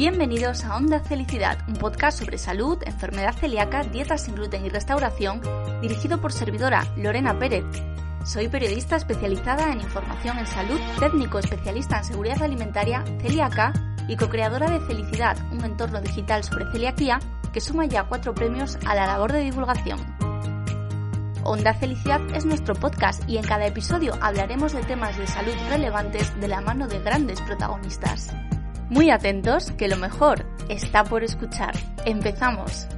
Bienvenidos a Onda Felicidad, un podcast sobre salud, enfermedad celíaca, dietas sin gluten y restauración, dirigido por servidora Lorena Pérez. Soy periodista especializada en información en salud, técnico especialista en seguridad alimentaria, celíaca y co-creadora de Felicidad, un entorno digital sobre celiaquía que suma ya cuatro premios a la labor de divulgación. Onda Felicidad es nuestro podcast y en cada episodio hablaremos de temas de salud relevantes de la mano de grandes protagonistas. Muy atentos, que lo mejor está por escuchar. Empezamos.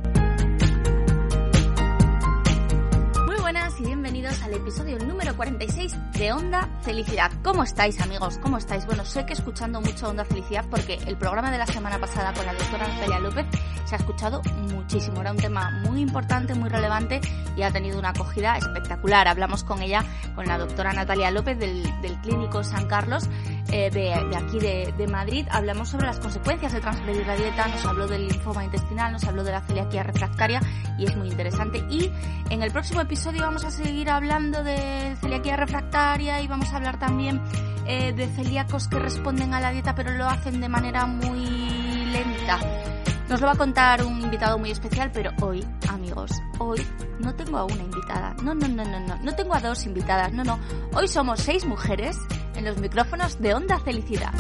Muy buenas y bienvenidos al episodio número 46 de Onda Felicidad. ¿Cómo estáis amigos? ¿Cómo estáis? Bueno, sé que escuchando mucho Onda Felicidad porque el programa de la semana pasada con la doctora Natalia López se ha escuchado muchísimo. Era un tema muy importante, muy relevante y ha tenido una acogida espectacular. Hablamos con ella, con la doctora Natalia López del, del Clínico San Carlos eh, de, aquí de, de, Madrid. Hablamos sobre las consecuencias de transgredir la dieta, nos habló del linfoma intestinal, nos habló de la celiaquía refractaria y es muy interesante. Y en el próximo episodio vamos a seguir hablando de celiaquía refractaria y vamos a hablar también eh, de celíacos que responden a la dieta pero lo hacen de manera muy lenta. Nos lo va a contar un invitado muy especial, pero hoy, amigos, hoy no tengo a una invitada. No, no, no, no, no. No tengo a dos invitadas. No, no. Hoy somos seis mujeres en los micrófonos de Onda Felicidad.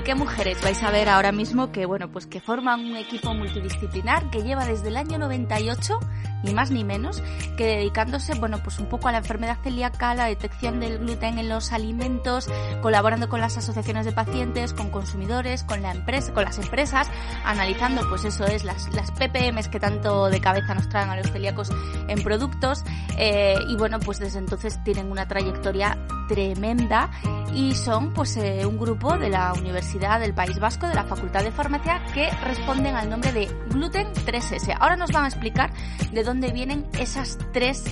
¿Y qué mujeres vais a ver ahora mismo que, bueno, pues que forman un equipo multidisciplinar que lleva desde el año 98 ni más ni menos, que dedicándose, bueno, pues un poco a la enfermedad celíaca, la detección del gluten en los alimentos, colaborando con las asociaciones de pacientes, con consumidores, con la empresa, con las empresas, analizando, pues eso es, las, las PPMs que tanto de cabeza nos traen a los celíacos en productos, eh, y bueno, pues desde entonces tienen una trayectoria tremenda y son pues eh, un grupo de la Universidad del País Vasco, de la Facultad de Farmacia, que responden al nombre de Gluten 3S. Ahora nos van a explicar de dónde vienen esas tres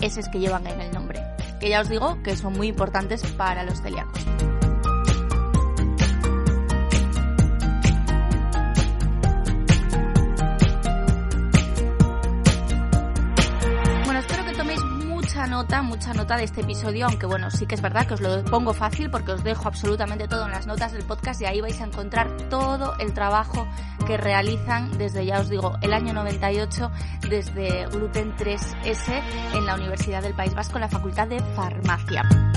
S que llevan en el nombre, que ya os digo que son muy importantes para los celíacos. Nota, mucha nota de este episodio, aunque bueno, sí que es verdad que os lo pongo fácil porque os dejo absolutamente todo en las notas del podcast y ahí vais a encontrar todo el trabajo que realizan desde, ya os digo, el año 98 desde Gluten 3S en la Universidad del País Vasco, en la Facultad de Farmacia.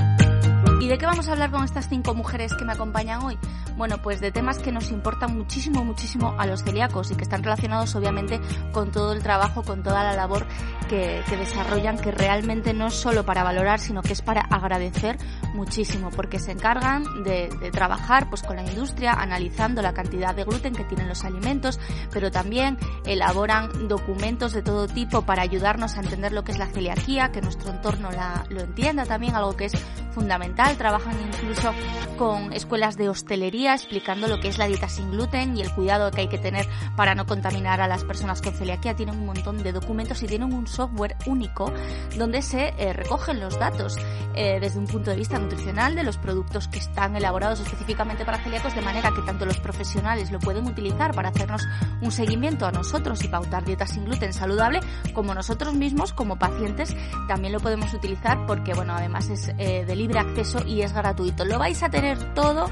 ¿Y de qué vamos a hablar con estas cinco mujeres que me acompañan hoy? Bueno, pues de temas que nos importan muchísimo, muchísimo a los celíacos y que están relacionados obviamente con todo el trabajo, con toda la labor que, desarrollan, que realmente no es solo para valorar, sino que es para agradecer muchísimo, porque se encargan de, trabajar pues con la industria, analizando la cantidad de gluten que tienen los alimentos, pero también elaboran documentos de todo tipo para ayudarnos a entender lo que es la celiaquía, que nuestro entorno lo entienda también, algo que es fundamental. Trabajan incluso con escuelas de hostelería explicando lo que es la dieta sin gluten y el cuidado que hay que tener para no contaminar a las personas con celiaquía. Tienen un montón de documentos y tienen un software único donde se eh, recogen los datos eh, desde un punto de vista nutricional de los productos que están elaborados específicamente para celíacos de manera que tanto los profesionales lo pueden utilizar para hacernos un seguimiento a nosotros y pautar dieta sin gluten saludable como nosotros mismos como pacientes también lo podemos utilizar porque bueno además es eh, de libre acceso y es gratuito. Lo vais a tener todo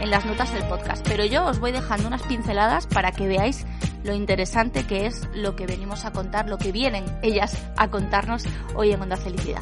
en las notas del podcast, pero yo os voy dejando unas pinceladas para que veáis lo interesante que es lo que venimos a contar, lo que vienen ellas a contarnos hoy en Onda Felicidad.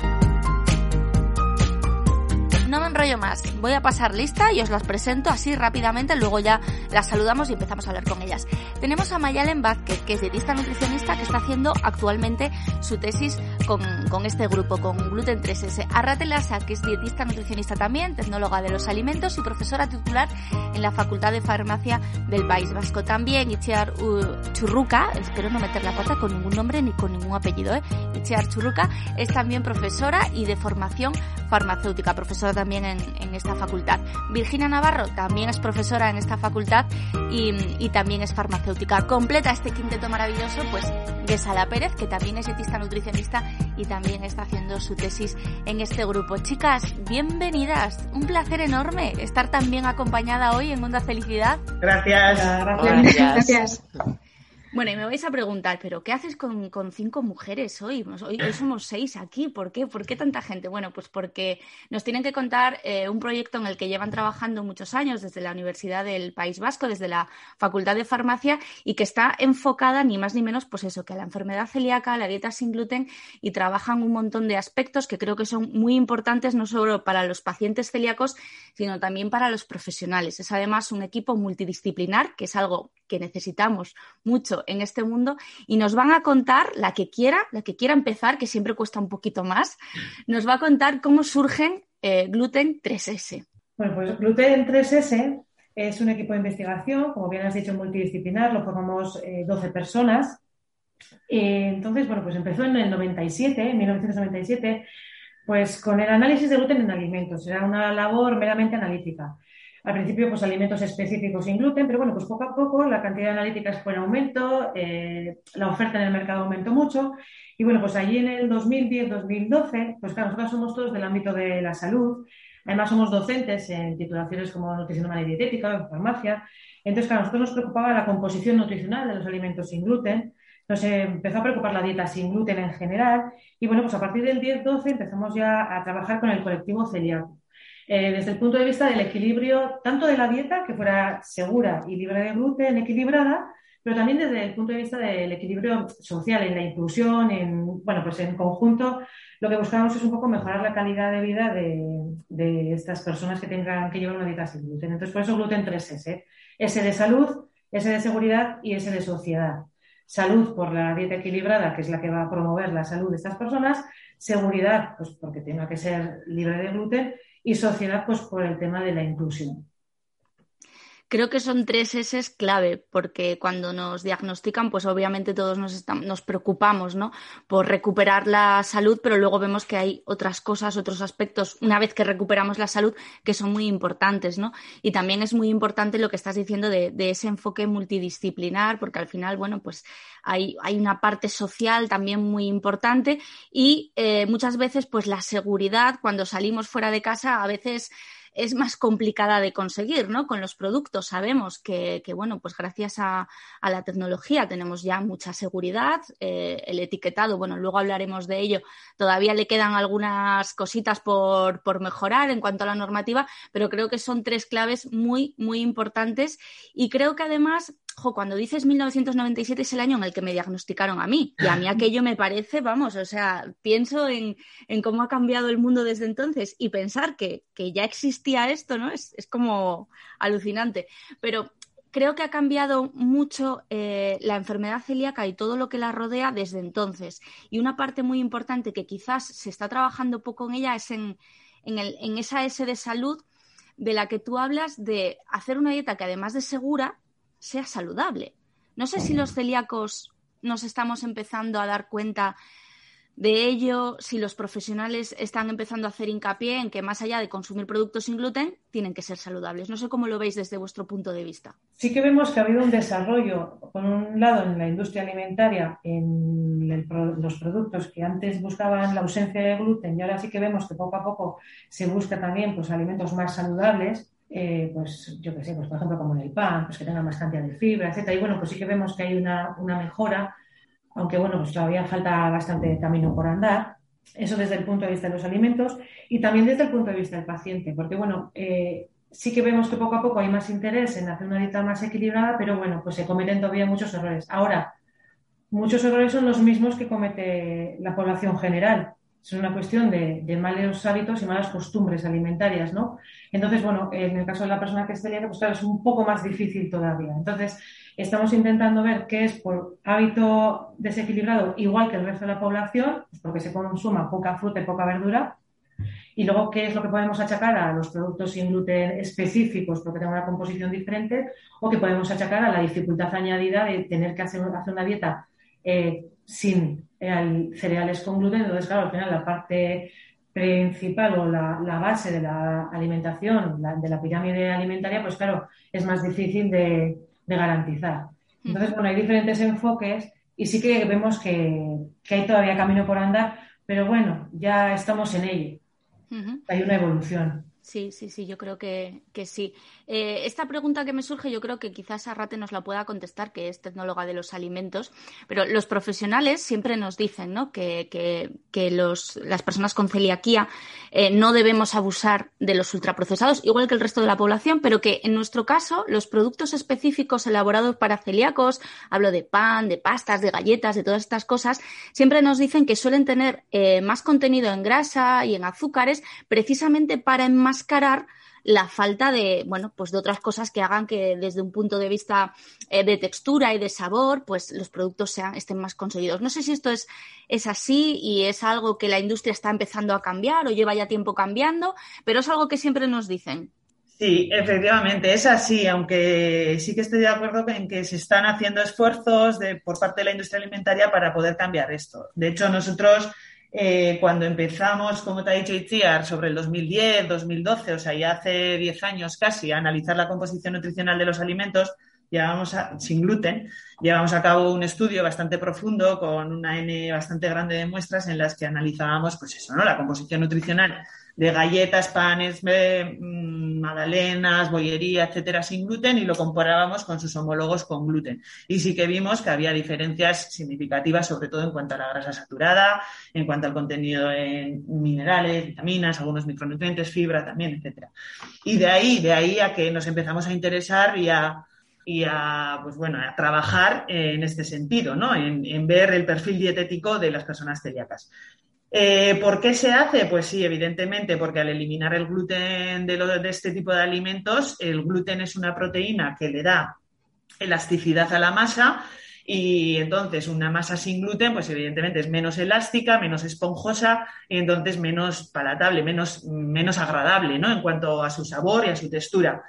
No me enrollo más, voy a pasar lista y os las presento así rápidamente, luego ya las saludamos y empezamos a hablar con ellas. Tenemos a Mayalen Vázquez, que es dietista nutricionista que está haciendo actualmente su tesis con, con este grupo, con Gluten 3S. Arrate Lasa, que es dietista nutricionista también, tecnóloga de los alimentos y profesora titular en la Facultad de Farmacia del País Vasco. También Itziar uh, Churruca, espero no meter la pata con ningún nombre ni con ningún apellido, ¿eh? Itziar Churruca es también profesora y de formación farmacéutica, profesora también en, en, esta facultad. Virginia Navarro también es profesora en esta facultad y, y también es farmacéutica. Completa este quinteto maravilloso, pues, de Sala Pérez, que también es dietista nutricionista y también está haciendo su tesis en este grupo. Chicas, bienvenidas. Un placer enorme estar tan bien acompañada hoy en Onda Felicidad. Gracias. Gracias. Gracias. Bueno, y me vais a preguntar, ¿pero qué haces con, cinco mujeres hoy? hoy? somos seis aquí, ¿por qué? ¿Por qué tanta gente? Bueno, pues porque nos tienen que contar eh, un proyecto en el que llevan trabajando muchos años desde la Universidad del País Vasco, desde la Facultad de Farmacia, y que está enfocada ni más ni menos, pues eso, que a la enfermedad celíaca, a la dieta sin gluten, y trabajan un montón de aspectos que creo que son muy importantes, no solo para los pacientes celíacos, sino también para los profesionales. Es además un equipo multidisciplinar, que es algo que necesitamos mucho en este mundo y nos van a contar, la que quiera, la que quiera empezar, que siempre cuesta un poquito más, nos va a contar cómo surgen eh, Gluten 3S. Bueno, pues Gluten 3S es un equipo de investigación, como bien has dicho, multidisciplinar, lo formamos 12 eh, personas. Eh, entonces, bueno, pues empezó en el 97, en 1997, pues con el análisis de gluten en alimentos. Era una labor meramente analítica. Al principio, pues alimentos específicos sin gluten, pero bueno, pues poco a poco la cantidad de analíticas fue en aumento, eh, la oferta en el mercado aumentó mucho y bueno, pues allí en el 2010-2012, pues claro, nosotros somos todos del ámbito de la salud, además somos docentes en titulaciones como nutrición humana y dietética, en farmacia, entonces claro, nosotros nos preocupaba la composición nutricional de los alimentos sin gluten, nos empezó a preocupar la dieta sin gluten en general y bueno, pues a partir del 10-12 empezamos ya a trabajar con el colectivo celíaco. Eh, desde el punto de vista del equilibrio, tanto de la dieta, que fuera segura y libre de gluten, equilibrada, pero también desde el punto de vista del equilibrio social, en la inclusión, en, bueno, pues en conjunto, lo que buscamos es un poco mejorar la calidad de vida de, estas personas que tengan que llevar una dieta sin gluten. Entonces, por eso gluten 3S, S de salud, S de seguridad y S de sociedad. Salud por la dieta equilibrada, que es la que va a promover la salud de estas personas. Seguridad, pues porque tenga que ser libre de gluten y sociedad pues por el tema de la inclusión. Creo que son tres S clave, porque cuando nos diagnostican, pues obviamente todos nos, nos preocupamos ¿no? por recuperar la salud, pero luego vemos que hay otras cosas, otros aspectos, una vez que recuperamos la salud, que son muy importantes, ¿no? Y también es muy importante lo que estás diciendo de, ese enfoque multidisciplinar, porque al final, bueno, pues hay, una parte social también muy importante y eh, muchas veces, pues la seguridad, cuando salimos fuera de casa, a veces es más complicada de conseguir, ¿no? Con los productos sabemos que, bueno, pues gracias a, la tecnología tenemos ya mucha seguridad, eh, el etiquetado, bueno, luego hablaremos de ello, todavía le quedan algunas cositas por, por mejorar en cuanto a la normativa, pero creo que son tres claves muy, muy importantes y creo que además cuando dices 1997 es el año en el que me diagnosticaron a mí. Y a mí aquello me parece, vamos, o sea, pienso en, cómo ha cambiado el mundo desde entonces y pensar que, ya existía esto, ¿no? Es, como alucinante. Pero creo que ha cambiado mucho eh, la enfermedad celíaca y todo lo que la rodea desde entonces. Y una parte muy importante que quizás se está trabajando poco en ella es en, en esa S de salud de la que tú hablas de hacer una dieta que además de segura, sea saludable. No sé si los celíacos nos estamos empezando a dar cuenta de ello, si los profesionales están empezando a hacer hincapié en que más allá de consumir productos sin gluten, tienen que ser saludables. No sé cómo lo veis desde vuestro punto de vista. Sí que vemos que ha habido un desarrollo, por un lado, en la industria alimentaria, en los productos que antes buscaban la ausencia de gluten y ahora sí que vemos que poco a poco se busca también pues, alimentos más saludables eh, pues yo qué sé, pues por ejemplo como en el pan, pues que tenga más cantidad de fibra, etcétera. Y bueno, pues sí que vemos que hay una, mejora, aunque bueno, pues todavía falta bastante camino por andar. Eso desde el punto de vista de los alimentos y también desde el punto de vista del paciente, porque bueno, eh, sí que vemos que poco a poco hay más interés en hacer una dieta más equilibrada, pero bueno, pues se cometen todavía muchos errores. Ahora, muchos errores son los mismos que comete la población general es una cuestión de, malos hábitos y malas costumbres alimentarias, ¿no? Entonces, bueno, en el caso de la persona que es celíaca, pues claro, es un poco más difícil todavía. Entonces, estamos intentando ver qué es por hábito desequilibrado, igual que el resto de la población, pues porque se consuma poca fruta y poca verdura, y luego qué es lo que podemos achacar a los productos sin gluten específicos porque tienen una composición diferente, o que podemos achacar a la dificultad añadida de tener que hacer, hacer una dieta eh, sin eh, cereales con gluten. Entonces, claro, al final la parte principal o la, base de la alimentación, de la pirámide alimentaria, pues claro, es más difícil de, garantizar. Entonces, bueno, hay diferentes enfoques y sí que vemos que, hay todavía camino por andar, pero bueno, ya estamos en ello. Hay una evolución. Sí, sí, sí, yo creo que, sí. Eh, esta pregunta que me surge, yo creo que quizás Arrate nos la pueda contestar, que es tecnóloga de los alimentos, pero los profesionales siempre nos dicen ¿no? que, que, los, las personas con celiaquía eh, no debemos abusar de los ultraprocesados, igual que el resto de la población, pero que en nuestro caso los productos específicos elaborados para celíacos, hablo de pan, de pastas, de galletas, de todas estas cosas, siempre nos dicen que suelen tener eh, más contenido en grasa y en azúcares precisamente para enmascarar la falta de, bueno, pues de otras cosas que hagan que desde un punto de vista eh, de textura y de sabor, pues los productos sean, estén más conseguidos. No sé si esto es, es así y es algo que la industria está empezando a cambiar o lleva ya tiempo cambiando, pero es algo que siempre nos dicen. Sí, efectivamente, es así, aunque sí que estoy de acuerdo en que se están haciendo esfuerzos de, por parte de la industria alimentaria para poder cambiar esto. De hecho, nosotros eh, cuando empezamos, como te ha dicho Itziar, sobre el 2010, 2012, o sea, ya hace 10 años casi, a analizar la composición nutricional de los alimentos, llevamos sin gluten, llevamos a cabo un estudio bastante profundo con una N bastante grande de muestras en las que analizábamos, pues eso, ¿no? La composición nutricional de galletas, panes, mm, magdalenas, bollería, etcétera, sin gluten y lo comparábamos con sus homólogos con gluten. Y sí que vimos que había diferencias significativas, sobre todo en cuanto a la grasa saturada, en cuanto al contenido en minerales, vitaminas, algunos micronutrientes, fibra también, etcétera. Y de ahí, de ahí a que nos empezamos a interesar y a y a, pues bueno, a trabajar en este sentido, ¿no? En, en, ver el perfil dietético de las personas celíacas. Eh, ¿Por qué se hace? Pues sí, evidentemente, porque al eliminar el gluten de, este tipo de alimentos, el gluten es una proteína que le da elasticidad a la masa y entonces una masa sin gluten, pues evidentemente es menos elástica, menos esponjosa y entonces menos palatable, menos, menos agradable, ¿no? En cuanto a su sabor y a su textura.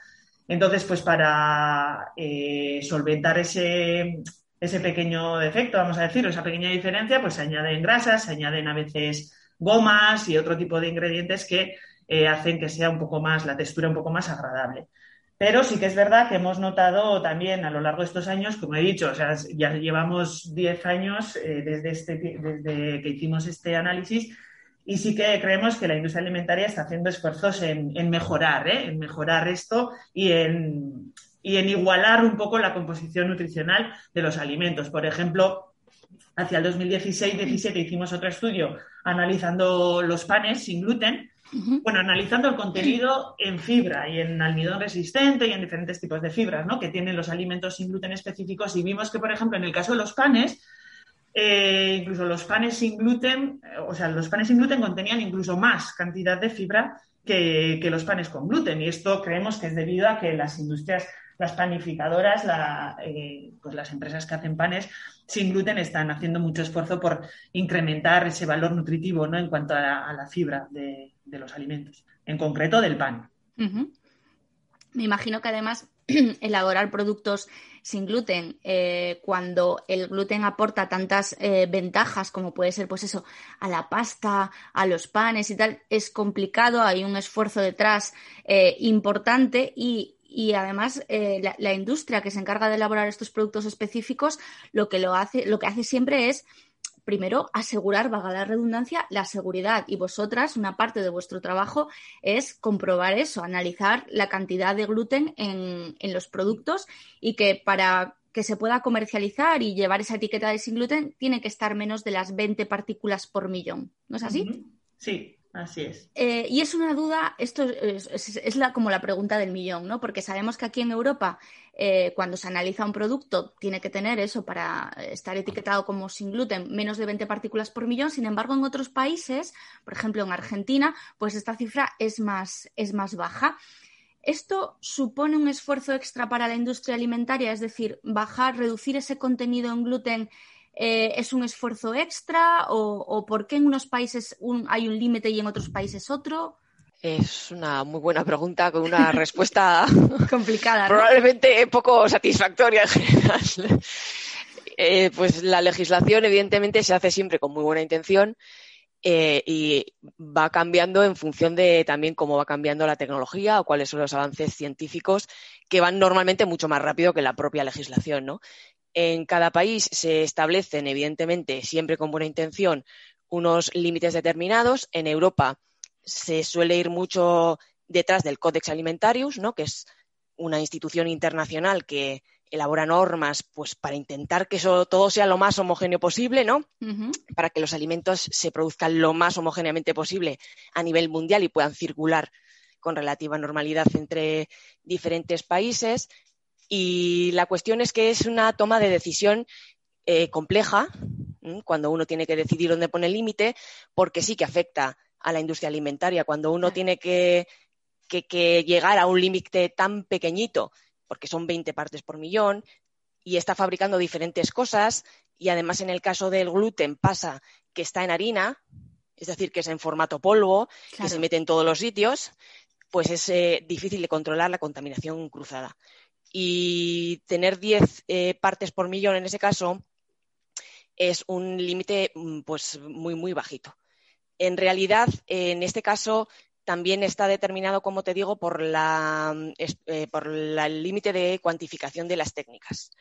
Entonces, pues para eh, solventar ese, ese pequeño defecto, vamos a decir, esa pequeña diferencia, pues se añaden grasas, se añaden a veces gomas y otro tipo de ingredientes que eh, hacen que sea un poco más, la textura un poco más agradable. Pero sí que es verdad que hemos notado también a lo largo de estos años, como he dicho, o sea, ya llevamos 10 años eh, desde, este, desde que hicimos este análisis y sí que creemos que la industria alimentaria está haciendo esfuerzos en, mejorar, ¿eh? en mejorar esto y en, y en igualar un poco la composición nutricional de los alimentos. Por ejemplo, hacia el 2016-17 hicimos otro estudio analizando los panes sin gluten, bueno, analizando el contenido en fibra y en almidón resistente y en diferentes tipos de fibras ¿no? que tienen los alimentos sin gluten específicos y vimos que, por ejemplo, en el caso de los panes, eh, incluso los panes sin gluten, o sea, los panes sin gluten contenían incluso más cantidad de fibra que, que los panes con gluten y esto creemos que es debido a que las industrias las panificadoras, eh, pues las empresas que hacen panes sin gluten están haciendo mucho esfuerzo por incrementar ese valor nutritivo ¿no? en cuanto a la, fibra de, los alimentos, en concreto del pan. Me imagino que además elaborar productos sin gluten, eh, cuando el gluten aporta tantas eh, ventajas como puede ser, pues eso, a la pasta, a los panes y tal, es complicado, hay un esfuerzo detrás importante y y además eh, la, industria que se encarga de elaborar estos productos específicos lo que lo hace lo que hace siempre es primero asegurar vaga la redundancia la seguridad. Y vosotras una parte de vuestro trabajo es comprobar eso analizar la cantidad de gluten en, en los productos y que para que se pueda comercializar y llevar esa etiqueta de sin gluten tiene que estar menos de las 20 partículas por millón. ¿no es así? Sí, Así es. Eh, y es una duda, esto es, la, como la pregunta del millón, ¿no? Porque sabemos que aquí en Europa, eh, cuando se analiza un producto, tiene que tener eso para estar etiquetado como sin gluten, menos de 20 partículas por millón. Sin embargo, en otros países, por ejemplo en Argentina, pues esta cifra es más, es más baja. ¿Esto supone un esfuerzo extra para la industria alimentaria? Es decir, bajar, reducir ese contenido en gluten eh, es un esfuerzo extra o, por qué en unos países hay un límite y en otros países otro? Es una muy buena pregunta con una respuesta complicada. Probablemente poco satisfactoria en general. Eh, pues la legislación, evidentemente, se hace siempre con muy buena intención eh, y va cambiando en función de también cómo va cambiando la tecnología o cuáles son los avances científicos que van normalmente mucho más rápido que la propia legislación, ¿no? En cada país se establecen, evidentemente, siempre con buena intención, unos límites determinados. En Europa se suele ir mucho detrás del Codex Alimentarius, ¿no? que es una institución internacional que elabora normas pues, para intentar que eso, todo sea lo más homogéneo posible, ¿no? Para que los alimentos se produzcan lo más homogéneamente posible a nivel mundial y puedan circular con relativa normalidad entre diferentes países. Y la cuestión es que es una toma de decisión eh, compleja cuando uno tiene que decidir dónde pone el límite, porque sí que afecta a la industria alimentaria. Cuando uno tiene que, que llegar a un límite tan pequeñito porque son 20 partes por millón, y está fabricando diferentes cosas, y además en el caso del gluten pasa que está en harina, es decir, que es en formato polvo, que se mete en todos los sitios, pues es eh, difícil de controlar la contaminación cruzada. Y tener 10 eh, partes por millón en ese caso es un límite mm, pues muy, muy bajito. En realidad, en este caso, también está determinado, como te digo, por, la, eh, por el límite de cuantificación de las técnicas.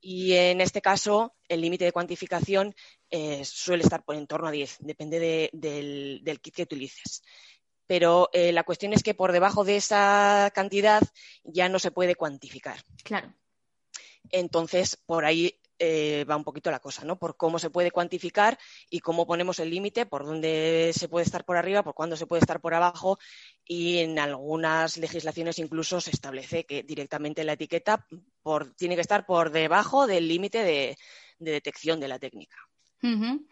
Y en este caso, el límite de cuantificación eh, suele estar por en torno a 10, depende del, kit que utilices. Pero eh, la cuestión es que por debajo de esa cantidad ya no se puede cuantificar. Claro. Entonces, por ahí eh, va un poquito la cosa, ¿no? Por cómo se puede cuantificar y cómo ponemos el límite, por dónde se puede estar por arriba, por cuándo se puede estar por abajo y en algunas legislaciones incluso se establece que directamente la etiqueta tiene que estar por debajo del límite de, detección de la técnica.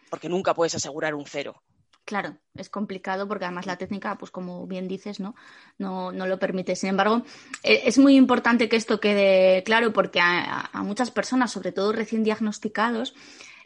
Porque nunca puedes asegurar un cero. Claro, es complicado porque además la técnica, pues como bien dices, ¿no? No, no lo permite. Sin embargo, e, es muy importante que esto quede claro porque a, muchas personas, sobre todo recién diagnosticados,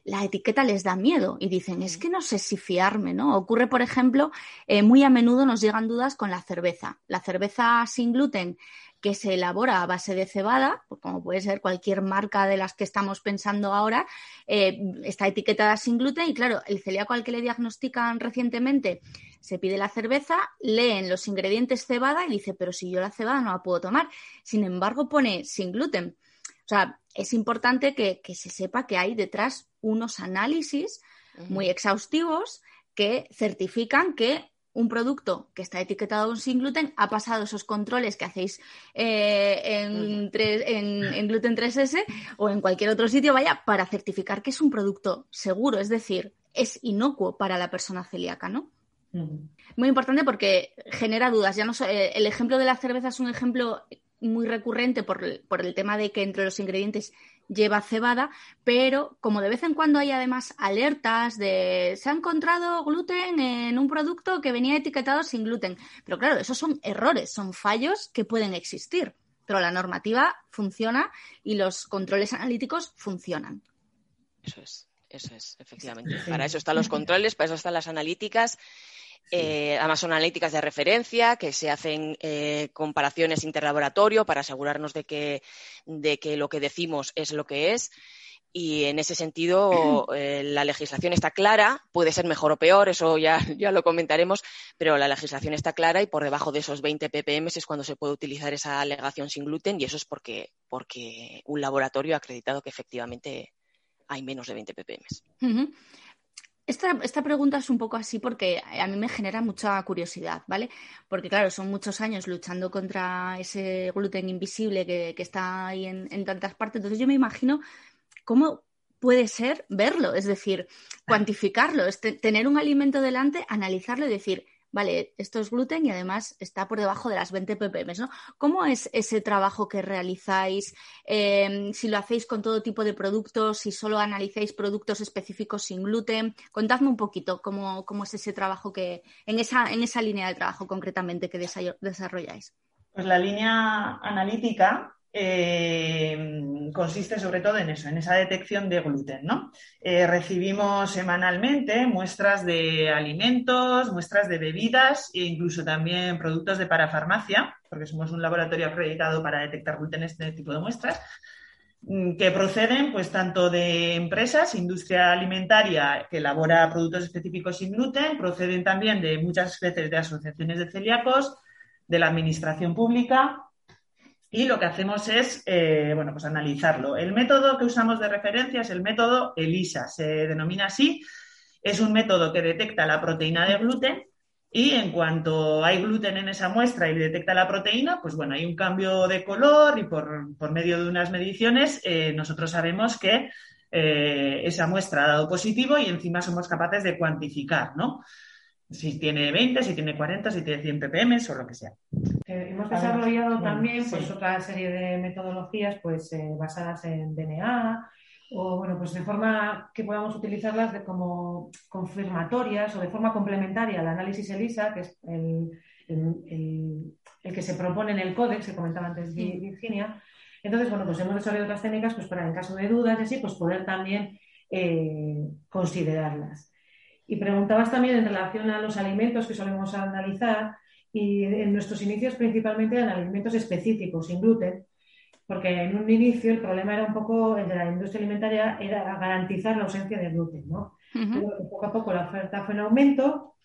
la etiqueta les da miedo y dicen, es que no sé si fiarme, ¿no? Ocurre, por ejemplo, eh, muy a menudo nos llegan dudas con la cerveza. La cerveza sin gluten que se elabora a base de cebada, pues como puede ser cualquier marca de las que estamos pensando ahora, eh, está etiquetada sin gluten y claro, el celíaco al que le diagnostican recientemente se pide la cerveza, leen los ingredientes cebada y dice, pero si yo la cebada no la puedo tomar. Sin embargo, pone sin gluten. O sea, es importante que, se sepa que hay detrás unos análisis muy exhaustivos que certifican que un producto que está etiquetado sin gluten ha pasado esos controles que hacéis eh, en, en, Gluten 3S o en cualquier otro sitio, vaya, para certificar que es un producto seguro, es decir, es inocuo para la persona celíaca, ¿no? Muy importante porque genera dudas. Ya no eh, el ejemplo de la cerveza es un ejemplo muy recurrente por, por, el tema de que entre los ingredientes lleva cebada, pero como de vez en cuando hay además alertas de se ha encontrado gluten en un producto que venía etiquetado sin gluten. Pero claro, esos son errores, son fallos que pueden existir, pero la normativa funciona y los controles analíticos funcionan. Eso es, eso es, efectivamente. Para eso están los controles, para eso están las analíticas eh, además son analíticas de referencia que se hacen eh, comparaciones interlaboratorio para asegurarnos de que, de que lo que decimos es lo que es. Y en ese sentido, eh, la legislación está clara, puede ser mejor o peor, eso ya, ya lo comentaremos, pero la legislación está clara y por debajo de esos 20 ppm es cuando se puede utilizar esa alegación sin gluten y eso es porque, porque un laboratorio ha acreditado que efectivamente hay menos de 20 ppm. Esta, esta, pregunta es un poco así porque a mí me genera mucha curiosidad, ¿vale? Porque claro, son muchos años luchando contra ese gluten invisible que, está ahí en, en, tantas partes. Entonces yo me imagino cómo puede ser verlo, es decir, cuantificarlo, es tener un alimento delante, analizarlo y decir, vale, esto es gluten y además está por debajo de las 20 ppm, ¿no? ¿Cómo es ese trabajo que realizáis? Em, si lo hacéis con todo tipo de productos, si solo analizáis productos específicos sin gluten. Contadme un poquito cómo, cómo es ese trabajo que, en esa, en esa línea de trabajo concretamente que desarrolláis. Pues la línea analítica eh, consiste sobre todo en eso, en esa detección de gluten. Eh, recibimos semanalmente muestras de alimentos, muestras de bebidas e incluso también productos de parafarmacia, porque somos un laboratorio acreditado para detectar gluten en este tipo de muestras mm, que proceden pues tanto de empresas, industria alimentaria que elabora productos específicos sin gluten, proceden también de muchas veces de asociaciones de celíacos, de la administración pública y lo que hacemos es, eh, bueno, pues analizarlo. El método que usamos de referencia es el método ELISA, se denomina así. Es un método que detecta la proteína de gluten y en cuanto hay gluten en esa muestra y detecta la proteína, pues bueno, hay un cambio de color y por, medio de unas mediciones eh, nosotros sabemos que eh, esa muestra ha dado positivo y encima somos capaces de cuantificar, ¿no? Si tiene 20, si tiene 40, si tiene 100 ppm o lo que sea. Hemos desarrollado también pues, otra serie de metodologías pues, basadas en DNA, o bueno, pues de forma que podamos utilizarlas de como confirmatorias o de forma complementaria al análisis ELISA, que es el, que se propone en el códex, que comentaba antes Virginia. Entonces, bueno, pues hemos desarrollado otras técnicas pues para en caso de dudas y así, pues poder también eh, considerarlas. Y preguntabas también en relación a los alimentos que solemos analizar y en nuestros inicios principalmente en alimentos específicos, sin gluten, porque en un inicio el problema era un poco, el de la industria alimentaria, era garantizar la ausencia de gluten, ¿no? poco a poco la oferta fue en aumento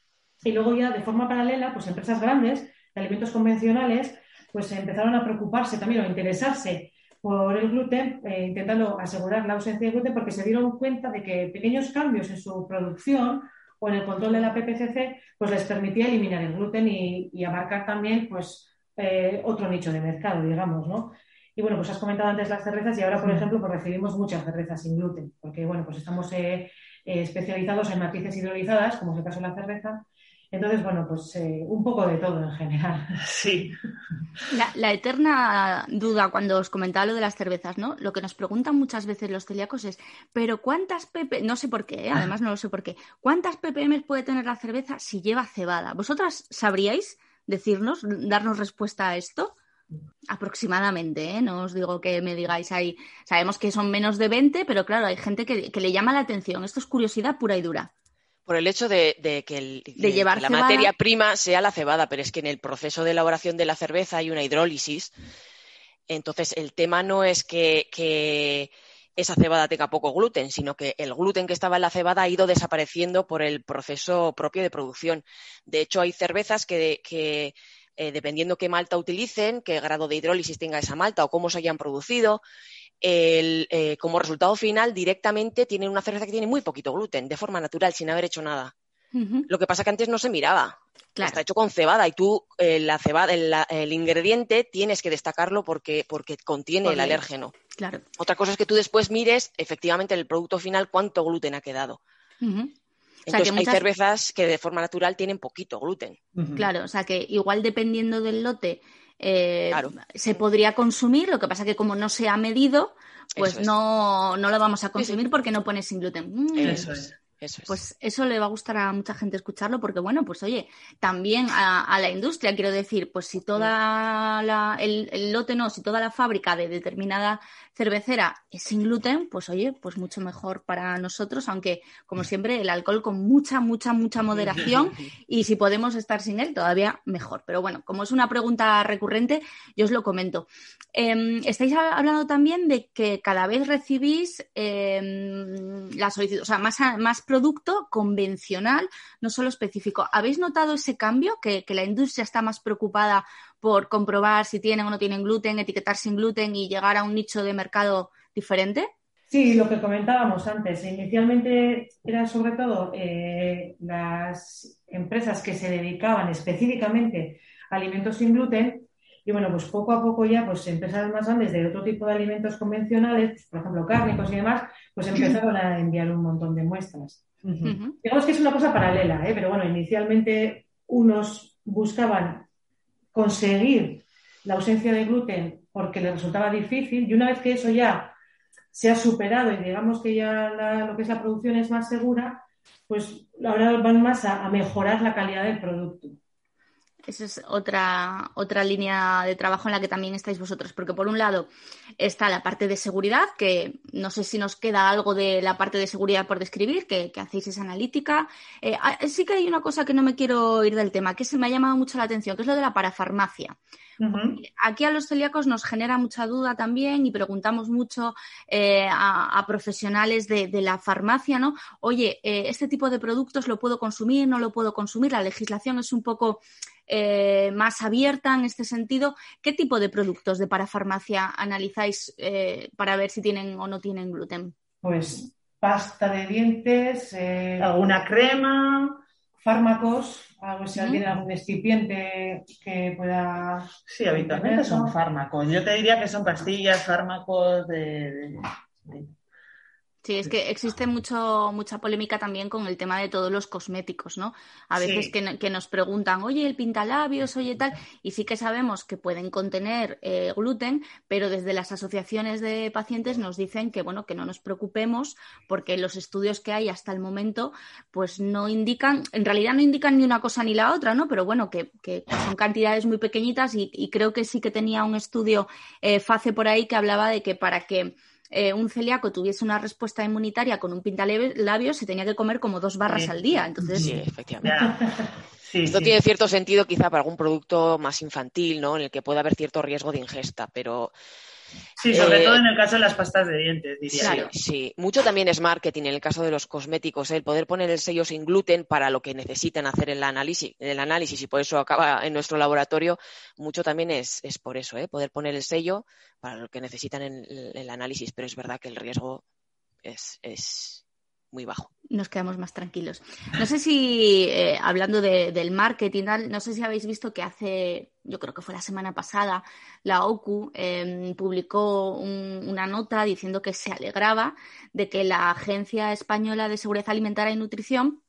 y luego ya de forma paralela, pues empresas grandes de alimentos convencionales, pues empezaron a preocuparse también o interesarse por el gluten, eh, intentando asegurar la ausencia de gluten, porque se dieron cuenta de que pequeños cambios en su producción o en el control de la PPCC, pues les permitía eliminar el gluten y, abarcar también, pues, eh, otro nicho de mercado, digamos, ¿no? Y bueno, pues has comentado antes las cervezas y ahora, por ejemplo, pues recibimos muchas cervezas sin gluten, porque bueno, pues estamos eh, eh, especializados en matices hidrolizadas, como es el caso de la cerveza. Entonces, bueno, pues eh, un poco de todo en general. Sí. La, eterna duda cuando os comentaba lo de las cervezas, ¿no? Lo que nos preguntan muchas veces los celíacos es, pero ¿cuántas ppm, no sé por qué, además no lo sé por qué, ¿cuántas ppm puede tener la cerveza si lleva cebada? ¿Vosotras sabríais decirnos, darnos respuesta a esto? Aproximadamente, ¿eh? no os digo que me digáis ahí. Sabemos que son menos de 20, pero claro, hay gente que, le llama la atención. Esto es curiosidad pura y dura. Por el hecho de, que, la materia prima sea la cebada, pero es que en el proceso de elaboración de la cerveza hay una hidrólisis. Entonces, el tema no es que, esa cebada tenga poco gluten, sino que el gluten que estaba en la cebada ha ido desapareciendo por el proceso propio de producción. De hecho, hay cervezas que eh, dependiendo qué malta utilicen, qué grado de hidrólisis tenga esa malta o cómo se hayan producido, eh, como resultado final directamente tienen una cerveza que tiene muy poquito gluten, de forma natural, sin haber hecho nada. Lo que pasa que antes no se miraba. Está hecho con cebada y tú eh, la cebada, el, ingrediente tienes que destacarlo porque, porque contiene el alérgeno. Claro. Otra cosa es que tú después mires efectivamente el producto final cuánto gluten ha quedado. Entonces, hay cervezas que de forma natural tienen poquito gluten. Claro, o sea que igual dependiendo del lote eh, se podría consumir, lo que pasa que como no se ha medido, pues no, no lo vamos a consumir porque no pone sin gluten. Mm. Eso es pues eso le va a gustar a mucha gente escucharlo porque, bueno, pues oye, también a, la industria, quiero decir, pues si toda la, el, lote no, si toda la fábrica de determinada cervecera sin gluten, pues oye, pues mucho mejor para nosotros, aunque como siempre el alcohol con mucha, mucha, mucha moderación y si podemos estar sin él todavía mejor. Pero bueno, como es una pregunta recurrente, yo os lo comento. Em, estáis hablando también de que cada vez recibís eh, la solicitud, o sea, más, más producto convencional, no solo específico. ¿Habéis notado ese cambio? Que, la industria está más preocupada por comprobar si tienen o no tienen gluten, etiquetar sin gluten y llegar a un nicho de mercado diferente? Sí, lo que comentábamos antes. Inicialmente eran sobre todo eh, las empresas que se dedicaban específicamente a alimentos sin gluten y bueno, pues poco a poco ya, pues empresas más grandes de otro tipo de alimentos convencionales, por ejemplo, cárnicos y demás, pues empezaron a enviar un montón de muestras. Digamos que es una cosa paralela, ¿eh? pero bueno, inicialmente unos buscaban conseguir la ausencia de gluten porque les resultaba difícil y una vez que eso ya se ha superado y digamos que ya lo que es la producción es más segura, pues ahora van más a mejorar la calidad del producto. Esa es otra, otra línea de trabajo en la que también estáis vosotros, porque por un lado está la parte de seguridad, que no sé si nos queda algo de la parte de seguridad por describir, que, hacéis esa analítica. Eh, ah, sí que hay una cosa que no me quiero ir del tema, que se me ha llamado mucho la atención, que es lo de la parafarmacia. Aquí a los celíacos nos genera mucha duda también y preguntamos mucho eh, a, profesionales de, la farmacia, ¿no? Oye, eh, ¿este tipo de productos lo puedo consumir? ¿No lo puedo consumir? La legislación es un poco eh, más abierta en este sentido. ¿Qué tipo de productos de parafarmacia analizáis eh, para ver si tienen o no tienen gluten? Pues pasta de dientes, eh, alguna crema, fármacos, algo si alguien algún excipiente que pueda. Sí, habitualmente son fármacos. Yo te diría que son pastillas, fármacos de Sí, es que existe mucho, mucha polémica también con el tema de todos los cosméticos, ¿no? A veces que, nos preguntan, oye, el pintalabios, oye, tal, y sí que sabemos que pueden contener eh, gluten, pero desde las asociaciones de pacientes nos dicen que, bueno, que no nos preocupemos porque los estudios que hay hasta el momento, pues no indican, en realidad no indican ni una cosa ni la otra, ¿no? Pero bueno, que, son cantidades muy pequeñitas y, creo que sí que tenía un estudio eh, FACE por ahí que hablaba de que para que eh, un celíaco tuviese una respuesta inmunitaria con un pintalabios, se tenía que comer como dos barras al día. Entonces, sí, efectivamente. Esto tiene cierto sentido quizá para algún producto más infantil, ¿no? En el que pueda haber cierto riesgo de ingesta, pero Sí, sobre todo eh, en el caso de las pastas de dientes, diría yo. Sí, mucho también es marketing en el caso de los cosméticos, ¿eh? el poder poner el sello sin gluten para lo que necesitan hacer el análisis, el análisis y por eso acaba en nuestro laboratorio, mucho también es, es por eso, ¿eh? poder poner el sello para lo que necesitan en el análisis, pero es verdad que el riesgo es, es muy bajo. Nos quedamos más tranquilos. No sé si, eh, hablando del marketing, no sé si habéis visto que hace, yo creo que fue la semana pasada, la OCU em, publicó una nota diciendo que se alegraba de que la Agencia Española de Seguridad Alimentaria y Nutrición,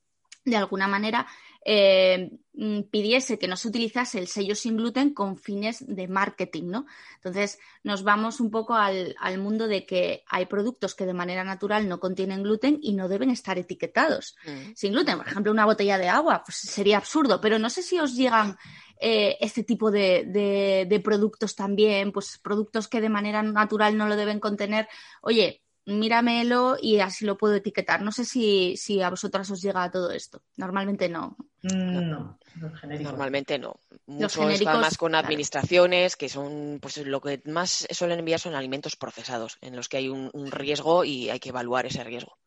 de alguna manera, eh, mm, pidiese que no se utilizase el sello sin gluten con fines de marketing, ¿no? Entonces, nos vamos un poco al, mundo de que hay productos que de manera natural no contienen gluten y no deben estar etiquetados mm. sin gluten. Por ejemplo, una botella de agua, pues sería absurdo, pero no sé si os llegan eh, este tipo de, de productos también, pues productos que de manera natural no lo deben contener. Oye, míramelo y así lo puedo etiquetar. No sé si, si a vosotras os llega todo esto. Normalmente no. Mm, no, normalmente no. Mucho está más con administraciones, que son, pues lo que más suelen enviar son alimentos procesados, en los que hay un, riesgo y hay que evaluar ese riesgo.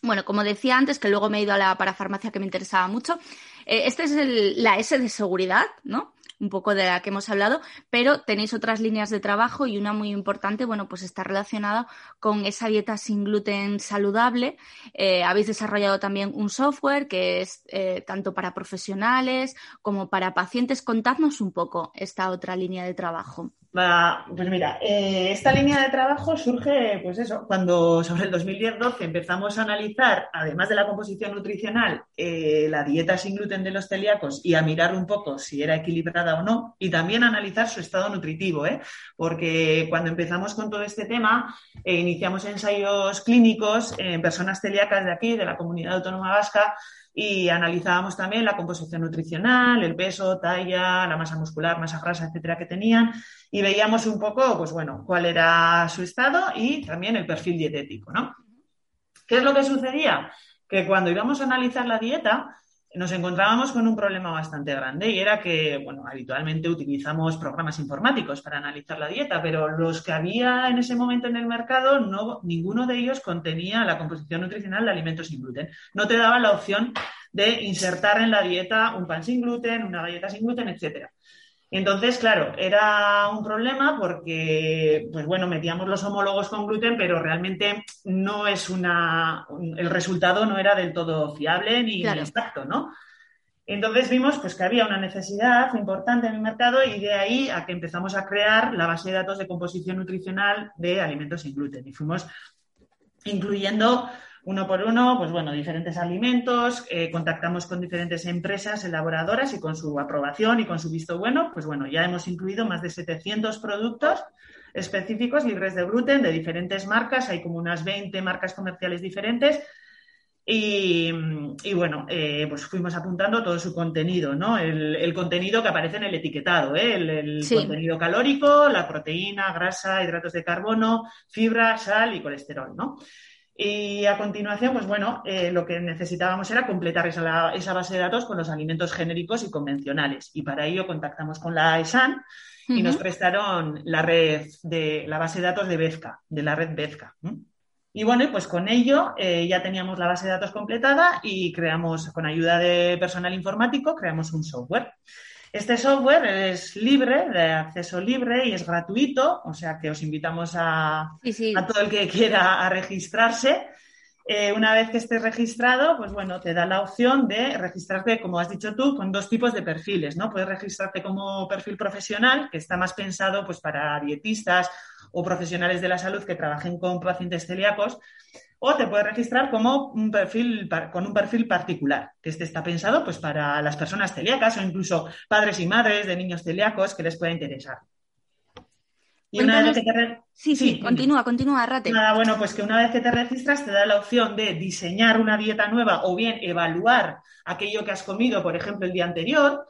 Bueno, como decía antes, que luego me he ido a la parafarmacia que me interesaba mucho, eh, este es el, la S de seguridad, ¿no? Un poco de la que hemos hablado, pero tenéis otras líneas de trabajo y una muy importante, bueno, pues está relacionada con esa dieta sin gluten saludable. Eh, habéis desarrollado también un software que es eh, tanto para profesionales como para pacientes. Contadnos un poco esta otra línea de trabajo pues mira, eh, esta línea de trabajo surge, pues eso, cuando sobre el 2010-12 empezamos a analizar, además de la composición nutricional, la dieta sin gluten de los celíacos y a mirar un poco si era equilibrada o no, y también analizar su estado nutritivo, ¿eh? porque cuando empezamos con todo este tema, iniciamos ensayos clínicos en personas celíacas de aquí, de la comunidad autónoma vasca, y analizábamos también la composición nutricional, el peso, talla, la masa muscular, masa grasa, etcétera, que tenían y veíamos un poco, pues bueno, cuál era su estado y también el perfil dietético, ¿no? ¿Qué es lo que sucedía? Que cuando íbamos a analizar la dieta, nos encontrábamos con un problema bastante grande y era que, bueno, habitualmente utilizamos programas informáticos para analizar la dieta, pero los que había en ese momento en el mercado, no, ninguno de ellos contenía la composición nutricional de alimentos sin gluten. No te daba la opción de insertar en la dieta un pan sin gluten, una galleta sin gluten, etcétera. Entonces, claro, era un problema porque, pues bueno, metíamos los homólogos con gluten, pero realmente no es una, el resultado no era del todo fiable ni, exacto, ¿no? Entonces vimos pues, que había una necesidad importante en el mercado y de ahí a que empezamos a crear la base de datos de composición nutricional de alimentos sin gluten. Y fuimos incluyendo uno por uno, pues bueno, diferentes alimentos, eh, contactamos con diferentes empresas elaboradoras y con su aprobación y con su visto bueno, pues bueno, ya hemos incluido más de 700 productos específicos libres de gluten de diferentes marcas, hay como unas 20 marcas comerciales diferentes. Y, bueno, eh, pues fuimos apuntando todo su contenido, ¿no? El, contenido que aparece en el etiquetado, ¿eh? el, contenido calórico, la proteína, grasa, hidratos de carbono, fibra, sal y colesterol, ¿no? Y a continuación, pues bueno, eh, lo que necesitábamos era completar esa, esa, base de datos con los alimentos genéricos y convencionales. Y para ello contactamos con la ESAN y nos prestaron la red de la base de datos de Bezca, de la red Bezca. Y bueno, pues con ello eh, ya teníamos la base de datos completada y creamos, con ayuda de personal informático, creamos un software. Este software es libre, de acceso libre y es gratuito, o sea que os invitamos a, todo el que quiera a registrarse. eh, una vez que estés registrado, pues bueno, te da la opción de registrarte, como has dicho tú, con dos tipos de perfiles, ¿no? Puedes registrarte como perfil profesional, que está más pensado pues para dietistas o profesionales de la salud que trabajen con pacientes celíacos, o te puedes registrar como un perfil con un perfil particular, que este está pensado pues para las personas celíacas o incluso padres y madres de niños celíacos que les pueda interesar. Y una vez que te Sí, sí, continúa, continúa, Rate. Nada, bueno, pues que una vez que te registras te da la opción de diseñar una dieta nueva o bien evaluar aquello que has comido, por ejemplo, el día anterior.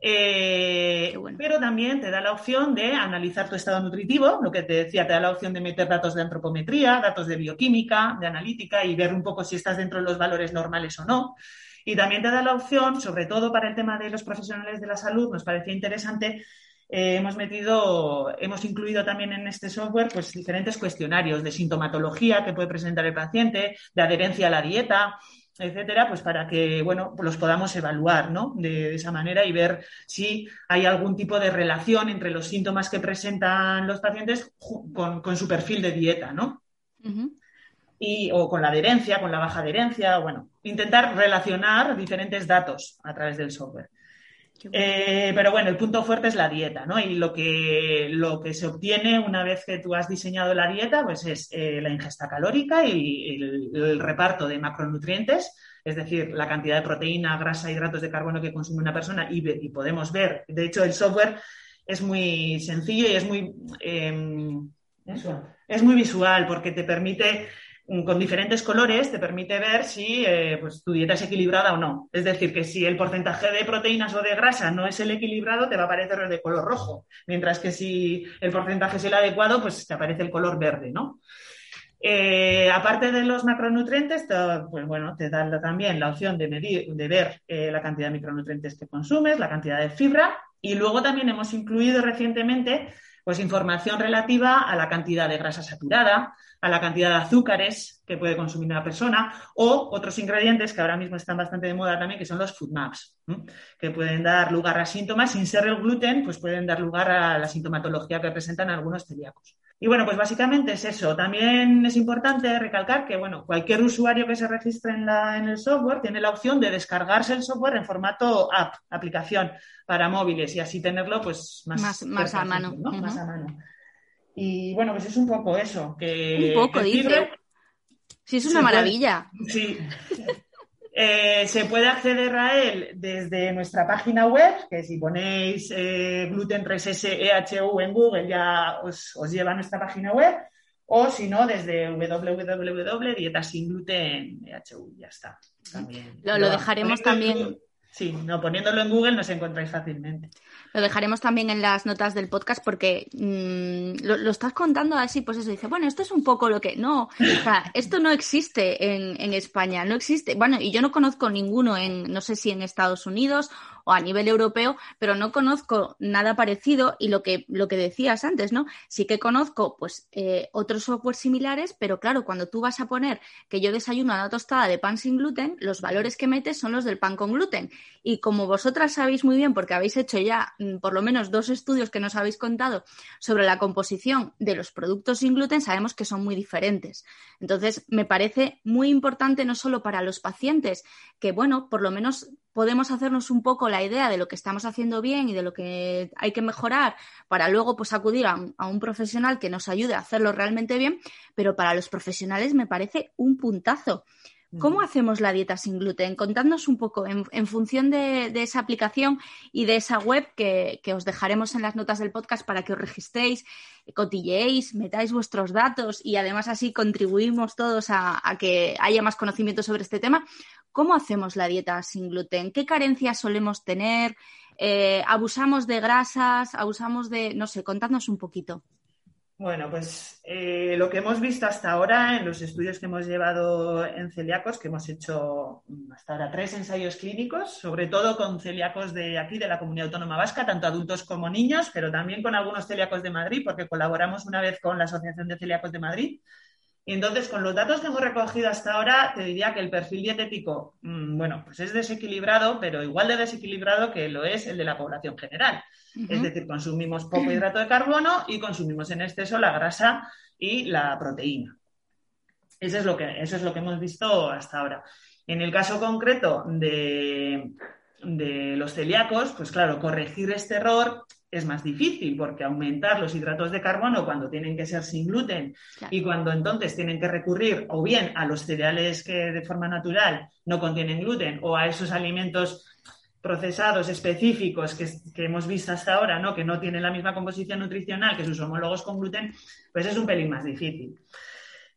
Eh, pero también te da la opción de analizar tu estado nutritivo, lo que te decía, te da la opción de meter datos de antropometría, datos de bioquímica, de analítica y ver un poco si estás dentro de los valores normales o no. Y también te da la opción, sobre todo para el tema de los profesionales de la salud, nos parecía interesante eh, hemos metido, hemos incluido también en este software pues, diferentes cuestionarios de sintomatología que puede presentar el paciente, de adherencia a la dieta, etcétera, pues para que bueno, los podamos evaluar ¿no? de, esa manera y ver si hay algún tipo de relación entre los síntomas que presentan los pacientes con, su perfil de dieta, ¿no? y, o con la adherencia, con la baja adherencia, bueno, intentar relacionar diferentes datos a través del software. Eh, pero bueno, el punto fuerte es la dieta, ¿no? Y lo que, lo que se obtiene una vez que tú has diseñado la dieta, pues es eh, la ingesta calórica y el, reparto de macronutrientes, es decir, la cantidad de proteína, grasa, hidratos de carbono que consume una persona y, podemos ver, de hecho, el software es muy sencillo y es muy, em, es muy visual porque te permite con diferentes colores te permite ver si eh, pues, tu dieta es equilibrada o no. Es decir, que si el porcentaje de proteínas o de grasa no es el equilibrado, te va a aparecer de color rojo, mientras que si el porcentaje es el adecuado, pues te aparece el color verde, ¿no? Eh, aparte de los macronutrientes, te, pues bueno, te da también la opción de medir, de ver eh, la cantidad de micronutrientes que consumes, la cantidad de fibra, y luego también hemos incluido recientemente pues información relativa a la cantidad de grasa saturada, a la cantidad de azúcares que puede consumir una persona o otros ingredientes que ahora mismo están bastante de moda también, que son los food maps, que pueden dar lugar a síntomas. Sin ser el gluten, pues pueden dar lugar a la sintomatología que presentan algunos celíacos. Y bueno, pues básicamente es eso. También es importante recalcar que, bueno, cualquier usuario que se registre en, la, en el software tiene la opción de descargarse el software en formato app, aplicación para móviles y así tenerlo pues más, más, a mano. Más a mano. Y bueno, pues es un poco eso. Que, un poco, dice. Sí, es una maravilla. sí. Eh, se puede acceder a él desde nuestra página web, que si ponéis eh, gluten 3 EHU en Google ya os, lleva a nuestra página web, o si no, desde www.dietasingluten.ehu, ya está. lo, dejaremos también. Sí, no, poniéndolo en Google nos encontráis fácilmente. Lo dejaremos también en las notas del podcast porque mm, lo, estás contando así, pues eso, dice, bueno, esto es un poco lo que... No, o sea, esto no existe en, en España, no existe. Bueno, y yo no conozco ninguno en, no sé si en Estados Unidos a nivel europeo, pero no conozco nada parecido y lo que, lo que decías antes, ¿no? Sí que conozco pues eh, otros software similares, pero claro, cuando tú vas a poner que yo desayuno una tostada de pan sin gluten, los valores que metes son los del pan con gluten. Y como vosotras sabéis muy bien, porque habéis hecho ya mm, por lo menos dos estudios que nos habéis contado sobre la composición de los productos sin gluten, sabemos que son muy diferentes. Entonces, me parece muy importante no solo para los pacientes, que bueno, por lo menos podemos hacernos un poco la idea de lo que estamos haciendo bien y de lo que hay que mejorar para luego pues acudir a un, profesional que nos ayude a hacerlo realmente bien, pero para los profesionales me parece un puntazo. ¿Cómo hacemos la dieta sin gluten? Contadnos un poco en, función de, esa aplicación y de esa web que, os dejaremos en las notas del podcast para que os registréis, cotilleéis, metáis vuestros datos y además así contribuimos todos a que haya más conocimiento sobre este tema. ¿Cómo hacemos la dieta sin gluten? ¿Qué carencias solemos tener? Eh, ¿Abusamos de grasas? ¿Abusamos de, no sé, contadnos un poquito? Bueno, pues eh, lo que hemos visto hasta ahora en los estudios que hemos llevado en celíacos, que hemos hecho hasta ahora tres ensayos clínicos, sobre todo con celíacos de aquí, de la comunidad autónoma vasca, tanto adultos como niños, pero también con algunos celíacos de Madrid, porque colaboramos una vez con la Asociación de Celíacos de Madrid y entonces, con los datos que hemos recogido hasta ahora, te diría que el perfil dietético, mm, bueno, pues es desequilibrado, pero igual de desequilibrado que lo es el de la población general. Es decir, consumimos poco hidrato de carbono y consumimos en exceso la grasa y la proteína. Eso es lo que, eso es lo que hemos visto hasta ahora. En el caso concreto de, de los celíacos, pues claro, corregir este error es más difícil porque aumentar los hidratos de carbono cuando tienen que ser sin gluten y cuando entonces tienen que recurrir o bien a los cereales que de forma natural no contienen gluten o a esos alimentos procesados específicos que, hemos visto hasta ahora, ¿no? que no tienen la misma composición nutricional que sus homólogos con gluten, pues es un pelín más difícil.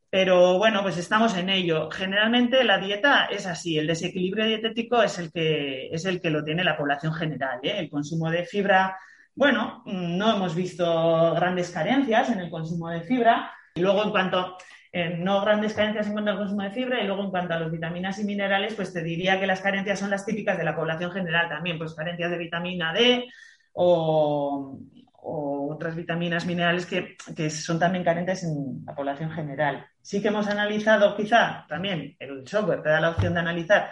Pero bueno, pues estamos en ello. Generalmente la dieta es así, el desequilibrio dietético es el que, es el que lo tiene la población general. ¿eh? El consumo de fibra, bueno, no hemos visto grandes carencias en el consumo de fibra. Y luego en cuanto, eh, no grandes carencias en cuanto al consumo de fibra, y luego en cuanto a los vitaminas y minerales, pues te diría que las carencias son las típicas de la población general también, pues carencias de vitamina D o, o otras vitaminas, minerales que, son también carentes en la población general. Sí que hemos analizado, quizá también el software te da la opción de analizar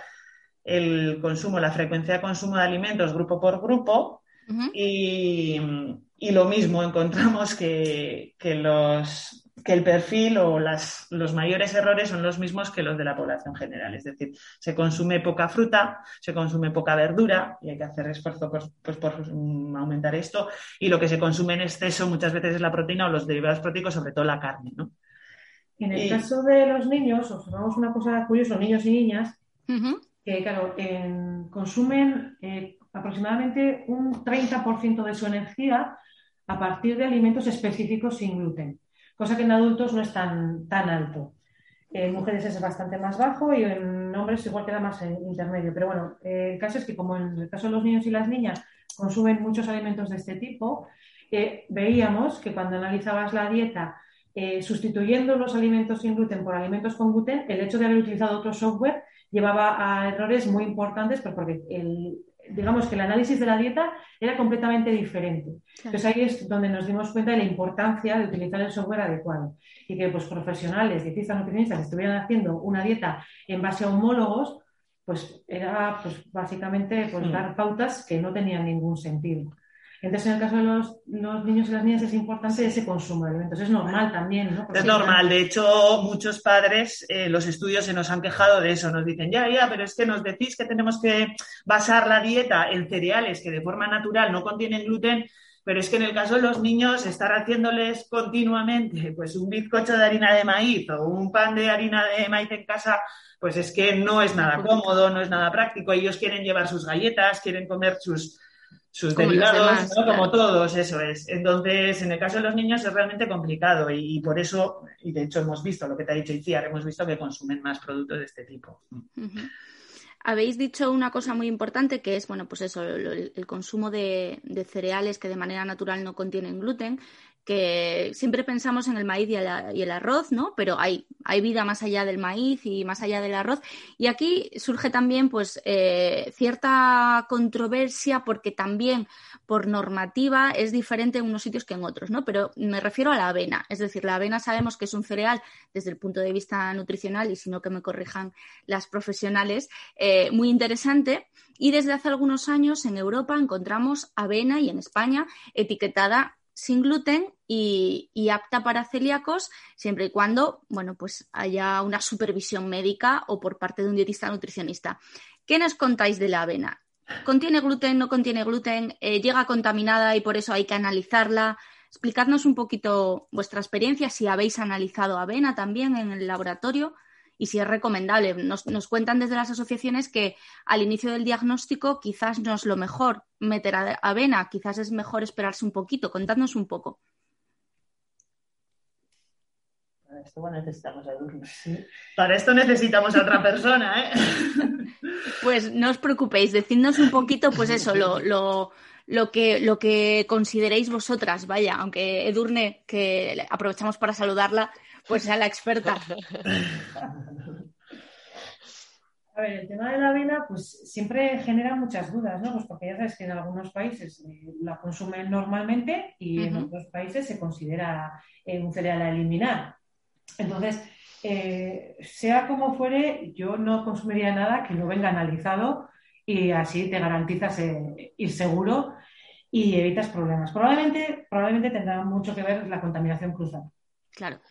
el consumo, la frecuencia de consumo de alimentos grupo por grupo y, lo mismo, encontramos que, que los que el perfil o los mayores errores son los mismos que los de la población general. Es decir, se consume poca fruta, se consume poca verdura y hay que hacer esfuerzo pues, pues por aumentar esto. Y lo que se consume en exceso muchas veces es la proteína o los derivados proteicos, sobre todo la carne. ¿no? En el caso de los niños, observamos una cosa curiosa, niños y niñas, que claro, consumen eh, aproximadamente un 30% de su energía a partir de alimentos específicos sin gluten cosa que en adultos no es tan, tan alto. En mujeres es bastante más bajo y en hombres igual queda más en intermedio. Pero bueno, el caso es que como en el caso de los niños y las niñas consumen muchos alimentos de este tipo, eh, veíamos que cuando analizabas la dieta eh, sustituyendo los alimentos sin gluten por alimentos con gluten, el hecho de haber utilizado otro software llevaba a errores muy importantes, porque el, digamos que el análisis de la dieta era completamente diferente. Entonces ahí es donde nos dimos cuenta de la importancia de utilizar el software adecuado y que pues profesionales, dietistas, nutricionistas estuvieran haciendo una dieta en base a homólogos, pues era pues básicamente pues, hmm. dar pautas que no tenían ningún sentido. Entonces, en el caso de los, niños y las niñas es importante ese consumo de alimentos. Es normal también, ¿no? es normal. De hecho, muchos padres, eh, los estudios se nos han quejado de eso. Nos dicen, ya, ya, pero es que nos decís que tenemos que basar la dieta en cereales que de forma natural no contienen gluten, pero es que en el caso de los niños, estar haciéndoles continuamente pues un bizcocho de harina de maíz o un pan de harina de maíz en casa, pues es que no es nada cómodo, no es nada práctico. Ellos quieren llevar sus galletas, quieren comer sus sus derivados, como todos, eso es. Entonces, en el caso de los niños es realmente complicado y, por eso, y de hecho hemos visto lo que te ha dicho Iciar, hemos visto que consumen más productos de este tipo. Habéis dicho una cosa muy importante que es, bueno, pues eso, el, consumo de, cereales que de manera natural no contienen gluten que siempre pensamos en el maíz y el, arroz, ¿no? Pero hay, hay, vida más allá del maíz y más allá del arroz. Y aquí surge también, pues, eh, cierta controversia porque también por normativa es diferente en unos sitios que en otros, ¿no? Pero me refiero a la avena. Es decir, la avena sabemos que es un cereal desde el punto de vista nutricional y si no que me corrijan las profesionales, eh, muy interesante. Y desde hace algunos años en Europa encontramos avena y en España etiquetada sin gluten y, apta para celíacos siempre y cuando, bueno, pues haya una supervisión médica o por parte de un dietista nutricionista. ¿Qué nos contáis de la avena? ¿Contiene gluten? ¿No contiene gluten? Eh, ¿Llega contaminada y por eso hay que analizarla? Explicadnos un poquito vuestra experiencia, si habéis analizado avena también en el laboratorio y si es recomendable. Nos, cuentan desde las asociaciones que al inicio del diagnóstico quizás no es lo mejor meter avena, quizás es mejor esperarse un poquito. Contadnos un poco. Para esto necesitamos a Para esto necesitamos a otra persona, ¿eh? Pues no os preocupéis, decidnos un poquito, pues eso, lo, lo, lo, que, lo que consideréis vosotras, vaya, aunque Edurne, que aprovechamos para saludarla, pues sea la experta. A ver, el tema de la avena, pues siempre genera muchas dudas, ¿no? Pues porque ya sabes que en algunos países eh, la consumen normalmente y en otros países se considera eh, un cereal a eliminar. Entonces, eh, sea como fuere, yo no consumiría nada que no venga analizado y así te garantizas ir seguro y evitas problemas. Probablemente, probablemente tendrá mucho que ver la contaminación cruzada. Claro.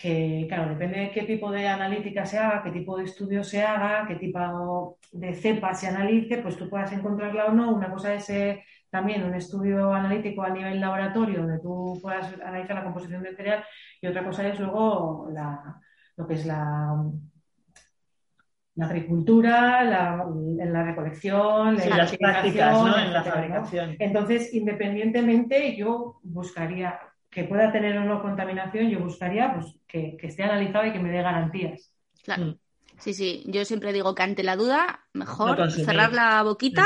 Que, claro, depende de qué tipo de analítica se haga, qué tipo de estudio se haga, qué tipo de cepa se analice, pues tú puedas encontrarla o no. Una cosa es eh, también un estudio analítico a nivel laboratorio, donde tú puedas analizar la composición del cereal, y otra cosa es luego lo que es la, la agricultura, la, la recolección, las prácticas, ¿no? En la fabricación. Entonces, independientemente, yo buscaría que pueda tener o no contaminación, yo buscaría pues, que, esté analizado y que me dé garantías. Claro. Mm. Sí, sí, yo siempre digo que ante la duda, mejor cerrar la boquita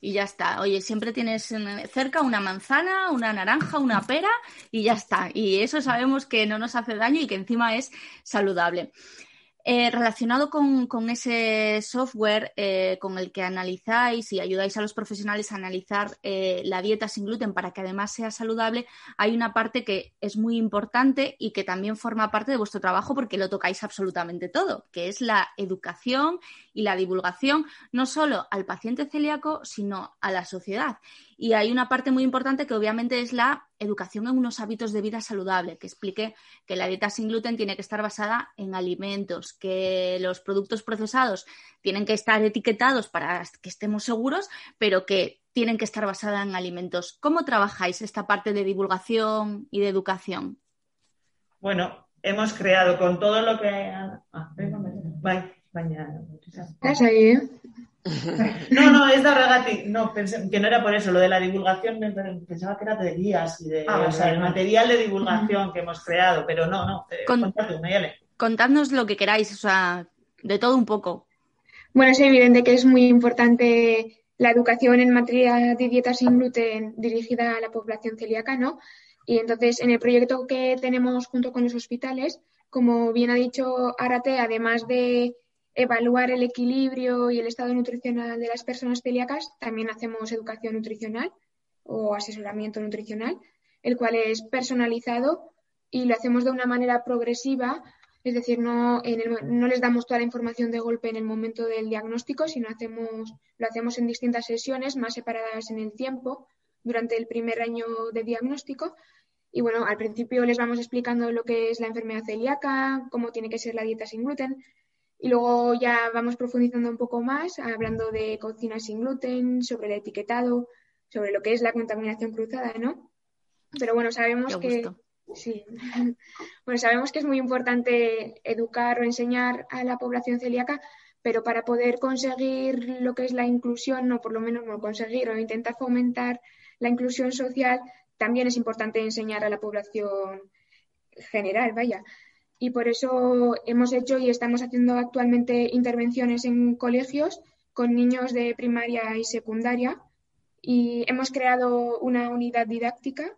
y ya está. Oye, siempre tienes cerca una manzana, una naranja, una pera y ya está. Y eso sabemos que no nos hace daño y que encima es saludable. Eh, relacionado con, ese software eh, con el que analizáis y ayudáis a los profesionales a analizar eh, la dieta sin gluten para que además sea saludable, hay una parte que es muy importante y que también forma parte de vuestro trabajo porque lo tocáis absolutamente todo, que es la educación y la divulgación no solo al paciente celíaco, sino a la sociedad. Y hay una parte muy importante que obviamente es la educación en unos hábitos de vida saludable, que explique que la dieta sin gluten tiene que estar basada en alimentos, que los productos procesados tienen que estar etiquetados para que estemos seguros, pero que tienen que estar basadas en alimentos. ¿Cómo trabajáis esta parte de divulgación y de educación? Bueno, hemos creado con todo lo que... Ah, ¿Estás ahí, ¿eh? No, no, es de Regati. No, pensé que no era por eso. Lo de la divulgación pensaba que era de guías y de, ah, o sea, el material de divulgación que hemos creado, pero no, no. Eh, contadnos lo que queráis, o sea, de todo un poco. Bueno, es evidente que es muy importante la educación en materia de dieta sin gluten dirigida a la población celíaca, ¿no? Y entonces, en el proyecto que tenemos junto con los hospitales, como bien ha dicho Arate, además de evaluar el equilibrio y el estado nutricional de las personas celíacas, también hacemos educación nutricional o asesoramiento nutricional, el cual es personalizado y lo hacemos de una manera progresiva, es decir, no, no les damos toda la información de golpe en el momento del diagnóstico, sino hacemos, lo hacemos en distintas sesiones más separadas en el tiempo durante el primer año de diagnóstico. Y bueno, al principio les vamos explicando lo que es la enfermedad celíaca, cómo tiene que ser la dieta sin gluten, y luego ya vamos profundizando un poco más, hablando de cocina sin gluten, sobre el etiquetado, sobre lo que es la contaminación cruzada, ¿no? Pero bueno, sabemos que sí. Bueno, sabemos que es muy importante educar o enseñar a la población celíaca, pero para poder conseguir lo que es la inclusión, o por lo menos no conseguir o intentar fomentar la inclusión social, también es importante enseñar a la población general, vaya y por eso hemos hecho y estamos haciendo actualmente intervenciones en colegios con niños de primaria y secundaria y hemos creado una unidad didáctica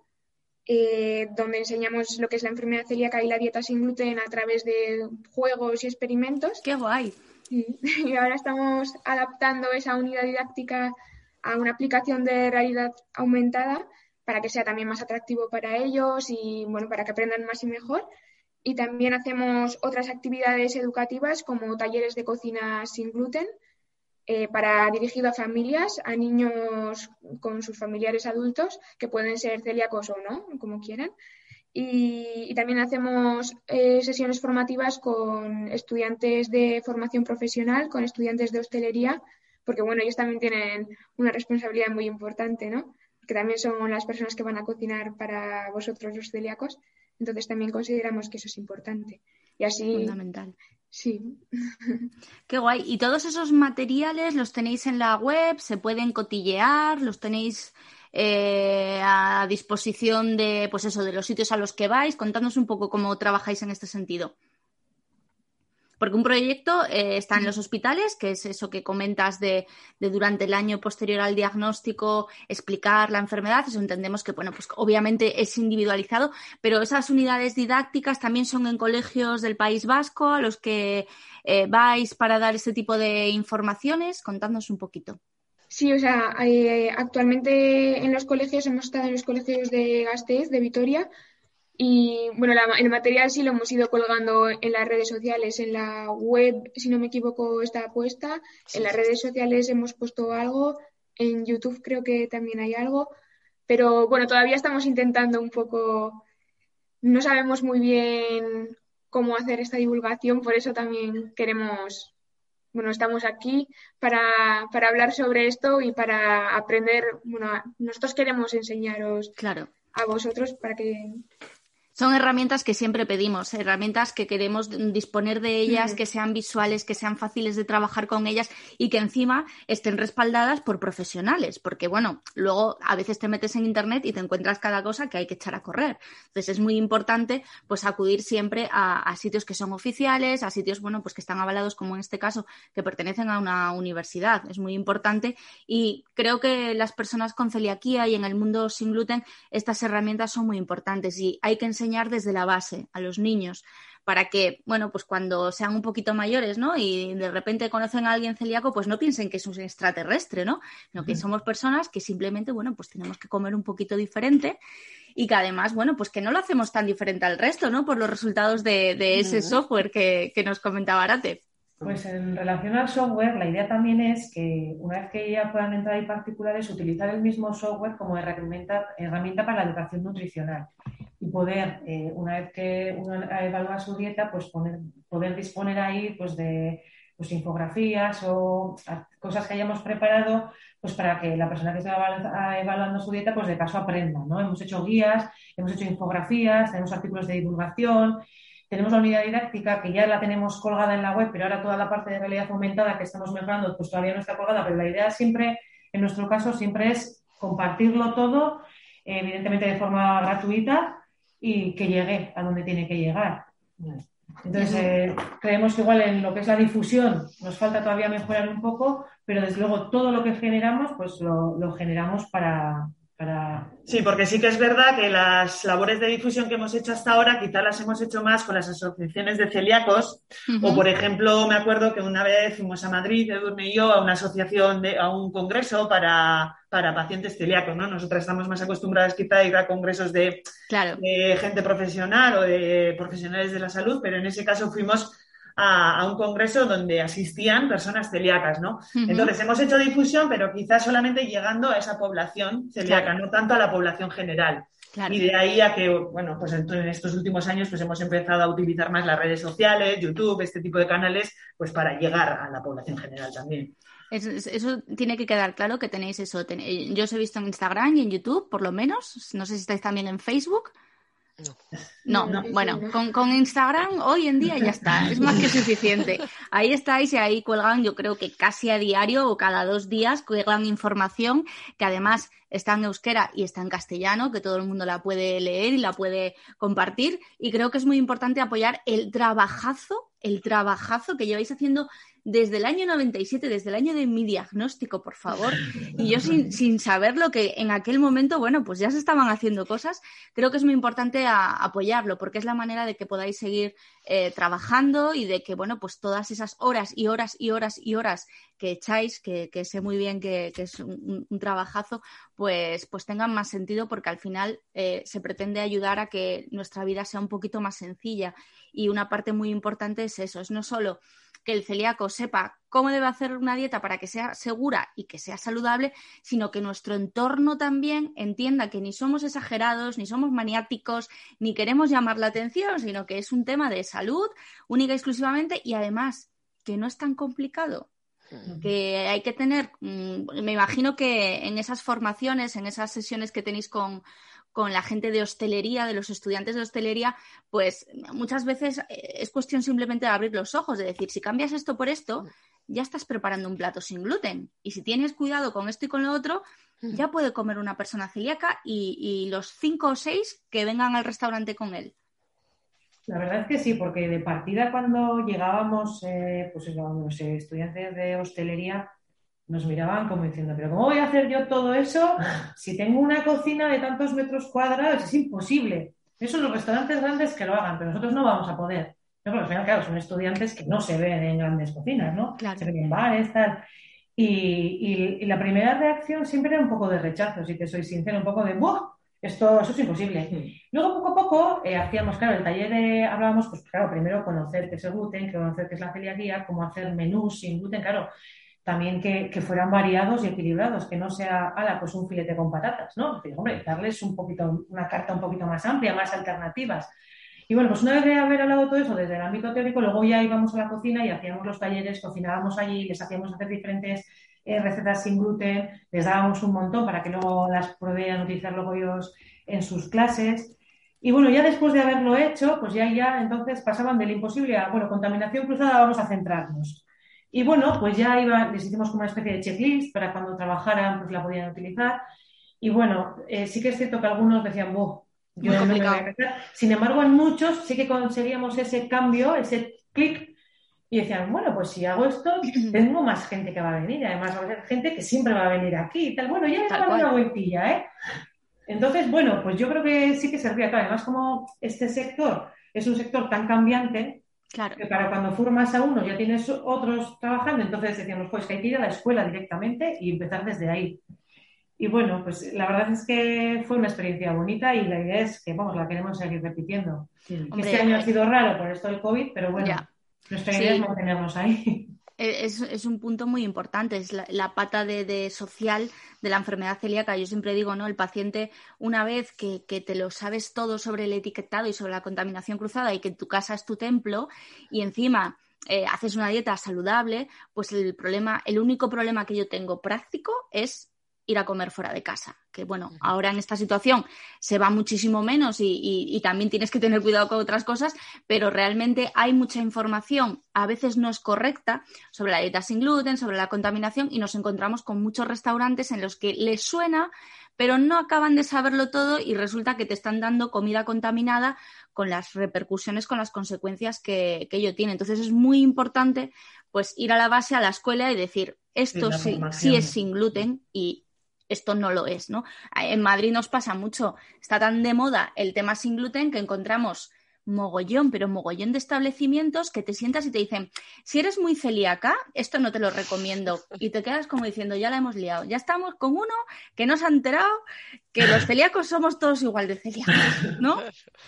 eh, donde enseñamos lo que es la enfermedad celíaca y la dieta sin gluten a través de juegos y experimentos. ¡Qué guay! Y ahora estamos adaptando esa unidad didáctica a una aplicación de realidad aumentada para que sea también más atractivo para ellos y bueno, para que aprendan más y mejor y también hacemos otras actividades educativas como talleres de cocina sin gluten eh, para dirigido a familias, a niños con sus familiares adultos que pueden ser celíacos o no, como quieran. Y, también hacemos eh, sesiones formativas con estudiantes de formación profesional, con estudiantes de hostelería, porque bueno, ellos también tienen una responsabilidad muy importante, ¿no? Que también son las personas que van a cocinar para vosotros los celíacos. Entonces también consideramos que eso es importante. Y así. Fundamental. Sí. Qué guay. ¿Y todos esos materiales los tenéis en la web? ¿Se pueden cotillear? ¿Los tenéis eh, a disposición de, pues eso, de los sitios a los que vais? Contadnos un poco cómo trabajáis en este sentido. Porque un proyecto eh, está en los hospitales, que es eso que comentas de, durante el año posterior al diagnóstico explicar la enfermedad. Eso entendemos que, bueno, pues obviamente es individualizado, pero esas unidades didácticas también son en colegios del País Vasco a los que eh, vais para dar este tipo de informaciones. Contadnos un poquito. Sí, o sea, eh, actualmente en los colegios hemos estado en los colegios de Gasteiz, de Vitoria, y bueno, el material sí lo hemos ido colgando en las redes sociales, en la web, si no me equivoco, está puesta. En las redes sociales hemos puesto algo, en YouTube creo que también hay algo, pero bueno, todavía estamos intentando un poco, no sabemos muy bien cómo hacer esta divulgación, por eso también queremos, bueno, estamos aquí para, para hablar sobre esto y para aprender, bueno, nosotros queremos enseñaros claro. a vosotros para que son herramientas que siempre pedimos, herramientas que queremos disponer de ellas, que sean visuales, que sean fáciles de trabajar con ellas y que encima estén respaldadas por profesionales, porque bueno, luego a veces te metes en internet y te encuentras cada cosa que hay que echar a correr. Entonces es muy importante pues acudir siempre a, sitios que son oficiales, a sitios bueno, pues que están avalados como en este caso que pertenecen a una universidad. Es muy importante y creo que las personas con celiaquía y en el mundo sin gluten estas herramientas son muy importantes y hay que enseñar enseñar desde la base a los niños para que, bueno, pues cuando sean un poquito mayores, ¿no? Y de repente conocen a alguien celíaco, pues no piensen que es un extraterrestre, ¿no? Sino que somos personas que simplemente, bueno, pues tenemos que comer un poquito diferente y que además, bueno, pues que no lo hacemos tan diferente al resto, ¿no? Por los resultados de, ese software que, que nos comentaba Arate. Pues en relación al software, la idea también es que una vez que ya puedan entrar ahí particulares, utilizar el mismo software como herramienta, herramienta para la educación nutricional y poder, eh, una vez que uno evalúa su dieta, pues poder disponer ahí pues de pues, infografías o cosas que hayamos preparado pues para que la persona que está evaluando su dieta pues de caso aprenda, ¿no? Hemos hecho guías, hemos hecho infografías, tenemos artículos de divulgación tenemos la unidad didáctica que ya la tenemos colgada en la web, pero ahora toda la parte de realidad aumentada que estamos mejorando, pues todavía no está colgada, pero la idea siempre, en nuestro caso, siempre es compartirlo todo, evidentemente de forma gratuita y que llegue a donde tiene que llegar. Entonces, eh, creemos que igual en lo que es la difusión nos falta todavía mejorar un poco, pero desde luego todo lo que generamos, pues lo generamos para, Sí, porque sí que es verdad que las labores de difusión que hemos hecho hasta ahora quizás las hemos hecho más con las asociaciones de celíacos. O, por ejemplo, me acuerdo que una vez fuimos a Madrid, Edurne y yo, a una asociación, de, a un congreso para, pacientes celíacos, ¿no? Nosotras estamos más acostumbradas quizá a ir a congresos de, de gente profesional o de profesionales de la salud, pero en ese caso fuimos a, un congreso donde asistían personas celíacas, ¿no? Entonces hemos hecho difusión, pero quizás solamente llegando a esa población celíaca, no tanto a la población general. Y de ahí a que, bueno, pues en, estos últimos años pues hemos empezado a utilizar más las redes sociales, YouTube, este tipo de canales, pues para llegar a la población general también. Eso, tiene que quedar claro que tenéis eso. yo os he visto en Instagram y en YouTube, por lo menos. No sé si estáis también en Facebook. No, no, bueno, con, Instagram hoy en día ya está, es más que suficiente. Ahí estáis y ahí cuelgan, yo creo que casi a diario o cada dos días cuelgan información que además está en euskera y está en castellano, que todo el mundo la puede leer y la puede compartir. Y creo que es muy importante apoyar el trabajazo, el trabajazo que lleváis haciendo desde el año 97, desde el año de mi diagnóstico, por favor, y yo sin, sin saber lo que en aquel momento, bueno, pues ya se estaban haciendo cosas, creo que es muy importante apoyarlo, porque es la manera de que podáis seguir eh, trabajando y de que, bueno, pues todas esas horas y horas y horas y horas que echáis, que, sé muy bien que, es un, trabajazo, pues, pues tengan más sentido porque al final eh, se pretende ayudar a que nuestra vida sea un poquito más sencilla. Y una parte muy importante es eso, es no solo que el celíaco sepa cómo debe hacer una dieta para que sea segura y que sea saludable, sino que nuestro entorno también entienda que ni somos exagerados, ni somos maniáticos, ni queremos llamar la atención, sino que es un tema de salud única y exclusivamente y además que no es tan complicado. Que hay que tener, mm, me imagino que en esas formaciones, en esas sesiones que tenéis con, con la gente de hostelería, de los estudiantes de hostelería, pues muchas veces eh, es cuestión simplemente de abrir los ojos, de decir, si cambias esto por esto, ya estás preparando un plato sin gluten. Y si tienes cuidado con esto y con lo otro, ya puede comer una persona celíaca y, los cinco o seis que vengan al restaurante con él. La verdad es que sí, porque de partida cuando llegábamos, eh, pues los estudiantes de hostelería, nos miraban como diciendo, pero ¿cómo voy a hacer yo todo eso si tengo una cocina de tantos metros cuadrados? Es imposible. Eso los restaurantes grandes que lo hagan, pero nosotros no vamos a poder. Pero al final, claro, son estudiantes que no se ven en grandes cocinas, ¿no? Se ven en bares, tal. Y, la primera reacción siempre era un poco de rechazo, si te soy sincero, un poco de ¡buah! Esto, eso es imposible. Luego, poco a poco, eh, hacíamos, claro, el taller de, hablábamos, pues claro, primero conocer qué es el gluten, conocer qué es la celiaquía, cómo hacer menús sin gluten, claro también que, fueran variados y equilibrados, que no sea, ala, pues un filete con patatas, ¿no? hombre, darles un poquito, una carta un poquito más amplia, más alternativas. Y bueno, pues una vez de haber hablado todo eso desde el ámbito teórico, luego ya íbamos a la cocina y hacíamos los talleres, cocinábamos allí, les hacíamos hacer diferentes eh, recetas sin gluten, les dábamos un montón para que luego las pudieran utilizar luego ellos en sus clases. Y bueno, ya después de haberlo hecho, pues ya, ya entonces pasaban del imposible a, bueno, contaminación cruzada, vamos a centrarnos. Y bueno, pues ya iba, les hicimos como una especie de checklist para cuando trabajaran, pues la podían utilizar. Y bueno, eh, sí que es cierto que algunos decían, yo no me voy a Sin embargo, en muchos sí que conseguíamos ese cambio, ese clic, y decían, bueno, pues si hago esto, tengo más gente que va a venir. Además, va a haber gente que siempre va a venir aquí y tal. Bueno, ya me una vueltilla, ¿eh? Entonces, bueno, pues yo creo que sí que servía. además, como este sector es un sector tan cambiante, que para cuando formas a uno ya tienes otros trabajando, entonces decíamos, pues que hay que ir a la escuela directamente y empezar desde ahí. Y bueno, pues la verdad es que fue una experiencia bonita y la idea es que, vamos, la queremos seguir repitiendo. este año ha sido raro por esto del COVID, pero bueno, nuestra idea es mantenernos ahí. E, es, un punto muy importante, es la, pata de, social de la enfermedad celíaca. Yo siempre digo, ¿no? El paciente, una vez que, te lo sabes todo sobre el etiquetado y sobre la contaminación cruzada y que tu casa es tu templo y encima eh, haces una dieta saludable, pues el problema, el único problema que yo tengo práctico es ir a comer fuera de casa. Que bueno, ahora en esta situación se va muchísimo menos y, también tienes que tener cuidado con otras cosas, pero realmente hay mucha información, a veces no es correcta, sobre la dieta sin gluten, sobre la contaminación y nos encontramos con muchos restaurantes en los que les suena, pero no acaban de saberlo todo y resulta que te están dando comida contaminada con las repercusiones, con las consecuencias que, ello tiene. Entonces es muy importante pues ir a la base, a la escuela y decir, esto sí, sí, es sin gluten y esto no lo es, ¿no? En Madrid nos pasa mucho, está tan de moda el tema sin gluten que encontramos mogollón, pero mogollón de establecimientos que te sientas y te dicen, si eres muy celíaca, esto no te lo recomiendo. Y te quedas como diciendo, ya la hemos liado. Ya estamos con uno que nos ha enterado que los celíacos somos todos igual de celíacos, ¿no?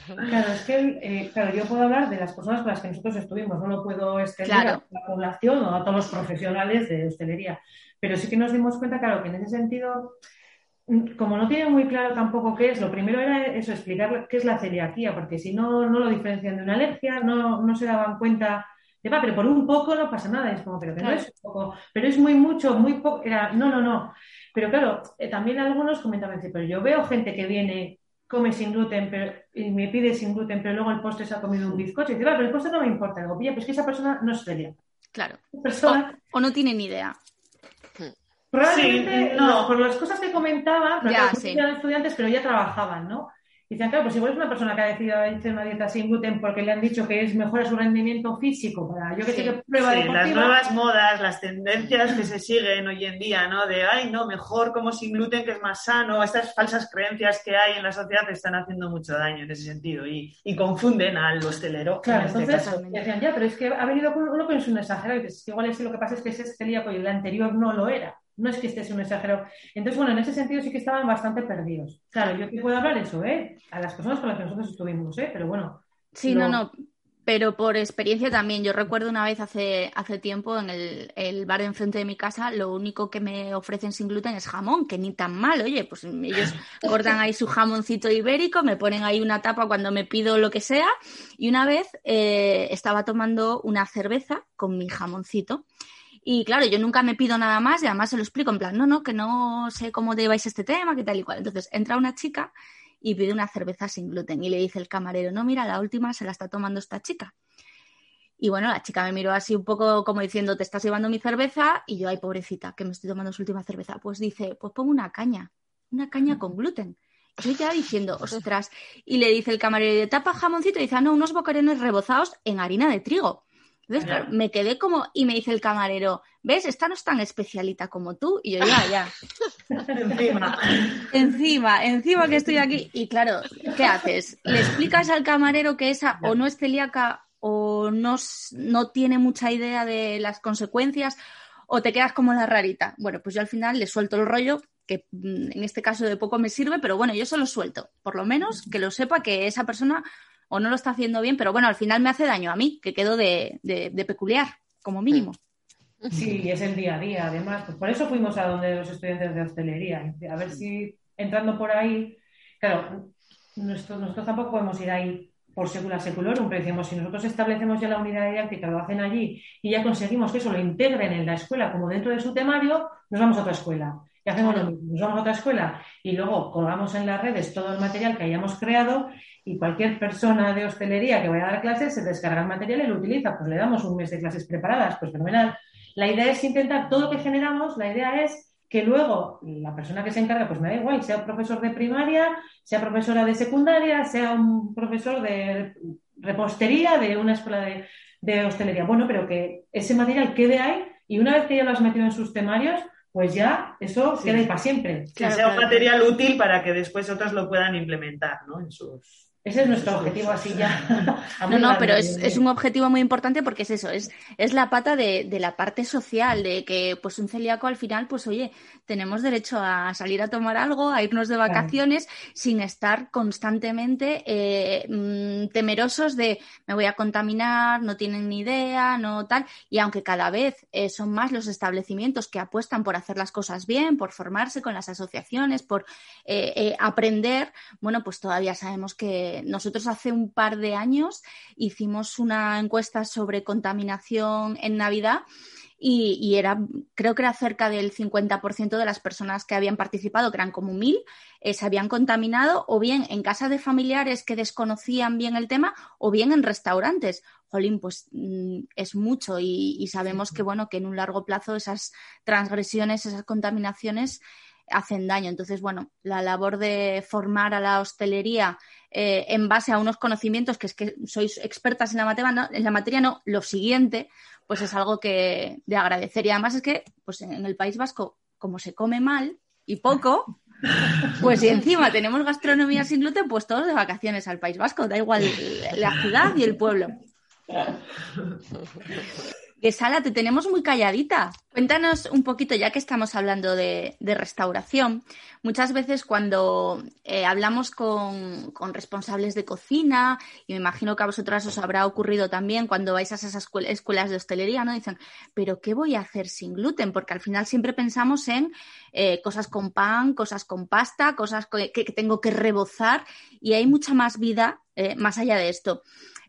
Claro, es que, eh, claro, yo puedo hablar de las personas con las que nosotros estuvimos, no lo puedo extender a la población o a todos los profesionales de hostelería. Pero sí que nos dimos cuenta, claro, que en ese sentido como no tienen muy claro tampoco qué es, lo primero era eso, explicar qué es la celiaquía, porque si no, no lo diferencian de una alergia, no, no se daban cuenta de, va, pero por un poco no pasa nada, es como, pero que no es un poco, pero es muy mucho, muy poco, era, no, no, no. Pero claro, eh, también algunos comentaban, pero yo veo gente que viene, come sin gluten pero, y me pide sin gluten, pero luego el postre se ha comido un bizcocho y dice, va, pero el postre no me importa. Digo, pues que esa persona no es celíaca. Claro. Persona... O, o no tiene ni idea. Probablemente, no. por las cosas que comentaba, ya, eran estudiantes, pero ya trabajaban, ¿no? Y decían, claro, pues igual es una persona que ha decidido hacer una dieta sin gluten porque le han dicho que es mejor su rendimiento físico para yo que sé que prueba sí, las nuevas modas, las tendencias que se siguen hoy en día, ¿no? De, ay, no, mejor como sin gluten que es más sano. Estas falsas creencias que hay en la sociedad están haciendo mucho daño en ese sentido y, y confunden al hostelero. Claro, este entonces decían, ya, pero es que ha venido con es un exagerado y dices, igual es que lo que pasa es que ese celíaco y el anterior no lo era. No es que esté un exagero. Entonces, bueno, en ese sentido sí que estaban bastante perdidos. Claro, yo te puedo hablar eso, ¿eh? A las personas con las que nosotros estuvimos, ¿eh? Pero bueno. Sí, no, no. Pero por experiencia también. Yo recuerdo una vez hace, hace tiempo en el, el bar de enfrente de mi casa, lo único que me ofrecen sin gluten es jamón, que ni tan mal. Oye, pues ellos cortan ahí su jamoncito ibérico, me ponen ahí una tapa cuando me pido lo que sea. Y una vez eh, estaba tomando una cerveza con mi jamoncito. Y claro, yo nunca me pido nada más y además se lo explico en plan, no, no, que no sé cómo lleváis este tema, qué tal y cual. Entonces entra una chica y pide una cerveza sin gluten y le dice el camarero, no, mira, la última se la está tomando esta chica. Y bueno, la chica me miró así un poco como diciendo, te estás llevando mi cerveza y yo, ay, pobrecita, que me estoy tomando su última cerveza. Pues dice, pues pongo una caña, una caña con gluten. Yo ya diciendo, ostras, y le dice el camarero, de tapa jamoncito? Y dice, ah, no, unos bocarones rebozados en harina de trigo. Entonces, me quedé como, y me dice el camarero, ¿ves? Esta no es tan especialita como tú. Y yo, ya, ya. encima. Encima, encima que estoy aquí. Y claro, ¿qué haces? ¿Le explicas al camarero que esa o no es celíaca o no, no tiene mucha idea de las consecuencias o te quedas como la rarita? Bueno, pues yo al final le suelto el rollo que mm, en este caso de poco me sirve, pero bueno, yo se lo suelto. Por lo menos que lo sepa que esa persona o no lo está haciendo bien, pero bueno, al final me hace daño a mí, que quedo de, peculiar, como mínimo. Sí, es el día a día, además. Pues por eso fuimos a donde los estudiantes de hostelería, a ver si entrando por ahí, claro, nosotros, tampoco podemos ir ahí por secular seculorum, pero decimos, si nosotros establecemos ya la unidad didáctica, lo hacen allí y ya conseguimos que eso lo integren en la escuela como dentro de su temario, nos vamos a otra escuela. Y hacemos lo mismo, nos vamos a otra escuela y luego colgamos en las redes todo el material que hayamos creado y cualquier persona de hostelería que vaya a dar clases se descarga el material y lo utiliza. Pues le damos un mes de clases preparadas, pues fenomenal. La idea es intentar todo lo que generamos, la idea es que luego la persona que se encarga, pues me da igual, sea profesor de primaria, sea profesora de secundaria, sea un profesor de repostería de una escuela de, hostelería. Bueno, pero que ese material quede ahí y una vez que ya lo has metido en sus temarios, pues ya eso quede para siempre. Que sea un material útil para que después otros lo puedan implementar ¿no? en sus ese es nuestro objetivo así ya. no, no, pero es, un objetivo muy importante porque es eso, es, es la pata de, la parte social, de que pues un celíaco al final, pues oye, tenemos derecho a salir a tomar algo, a irnos de vacaciones sin estar constantemente eh, mm, temerosos de me voy a contaminar, no tienen ni idea, no tal. Y aunque cada vez eh, son más los establecimientos que apuestan por hacer las cosas bien, por formarse con las asociaciones, por eh, aprender, bueno, pues todavía sabemos que nosotros hace un par de años hicimos una encuesta sobre contaminación en Navidad. Y, era, creo que era cerca del 50% de las personas que habían participado, que eran como mil, eh, se habían contaminado o bien en casa de familiares que desconocían bien el tema o bien en restaurantes. Jolín, pues mm, es mucho y, y, sabemos que, bueno, que en un largo plazo esas transgresiones, esas contaminaciones hacen daño. Entonces, bueno, la labor de formar a la hostelería eh, en base a unos conocimientos que es que sois expertas en la materia, no, en la materia no, lo siguiente, pues es algo que de agradecer. Y además es que, pues en el País Vasco, como se come mal y poco, pues si encima tenemos gastronomía sin gluten, pues todos de vacaciones al País Vasco, da igual la ciudad y el pueblo. Que Sala, te tenemos muy calladita. Cuéntanos un poquito, ya que estamos hablando de, restauración. Muchas veces cuando eh, hablamos con, responsables de cocina, y me imagino que a vosotras os habrá ocurrido también cuando vais a esas escuelas de hostelería, ¿no? Dicen, pero ¿qué voy a hacer sin gluten? Porque al final siempre pensamos en eh, cosas con pan, cosas con pasta, cosas que, tengo que rebozar, y hay mucha más vida eh, más allá de esto.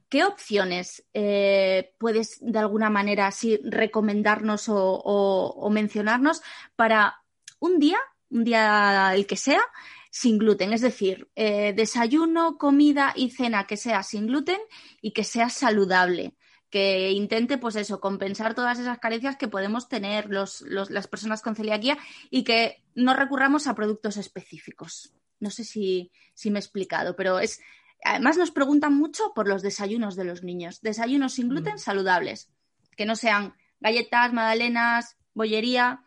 ¿Qué opciones eh, puedes de alguna manera así recomendarnos o, mencionarnos para un día, un día el que sea, sin gluten? Es decir, eh, desayuno, comida y cena que sea sin gluten y que sea saludable que intente, pues eso, compensar todas esas carencias que podemos tener las personas con celiaquía y que no recurramos a productos específicos. No sé si, si me he explicado, pero es, Además nos preguntan mucho por los desayunos de los niños. Desayunos sin gluten mm. saludables, que no sean galletas, magdalenas, bollería,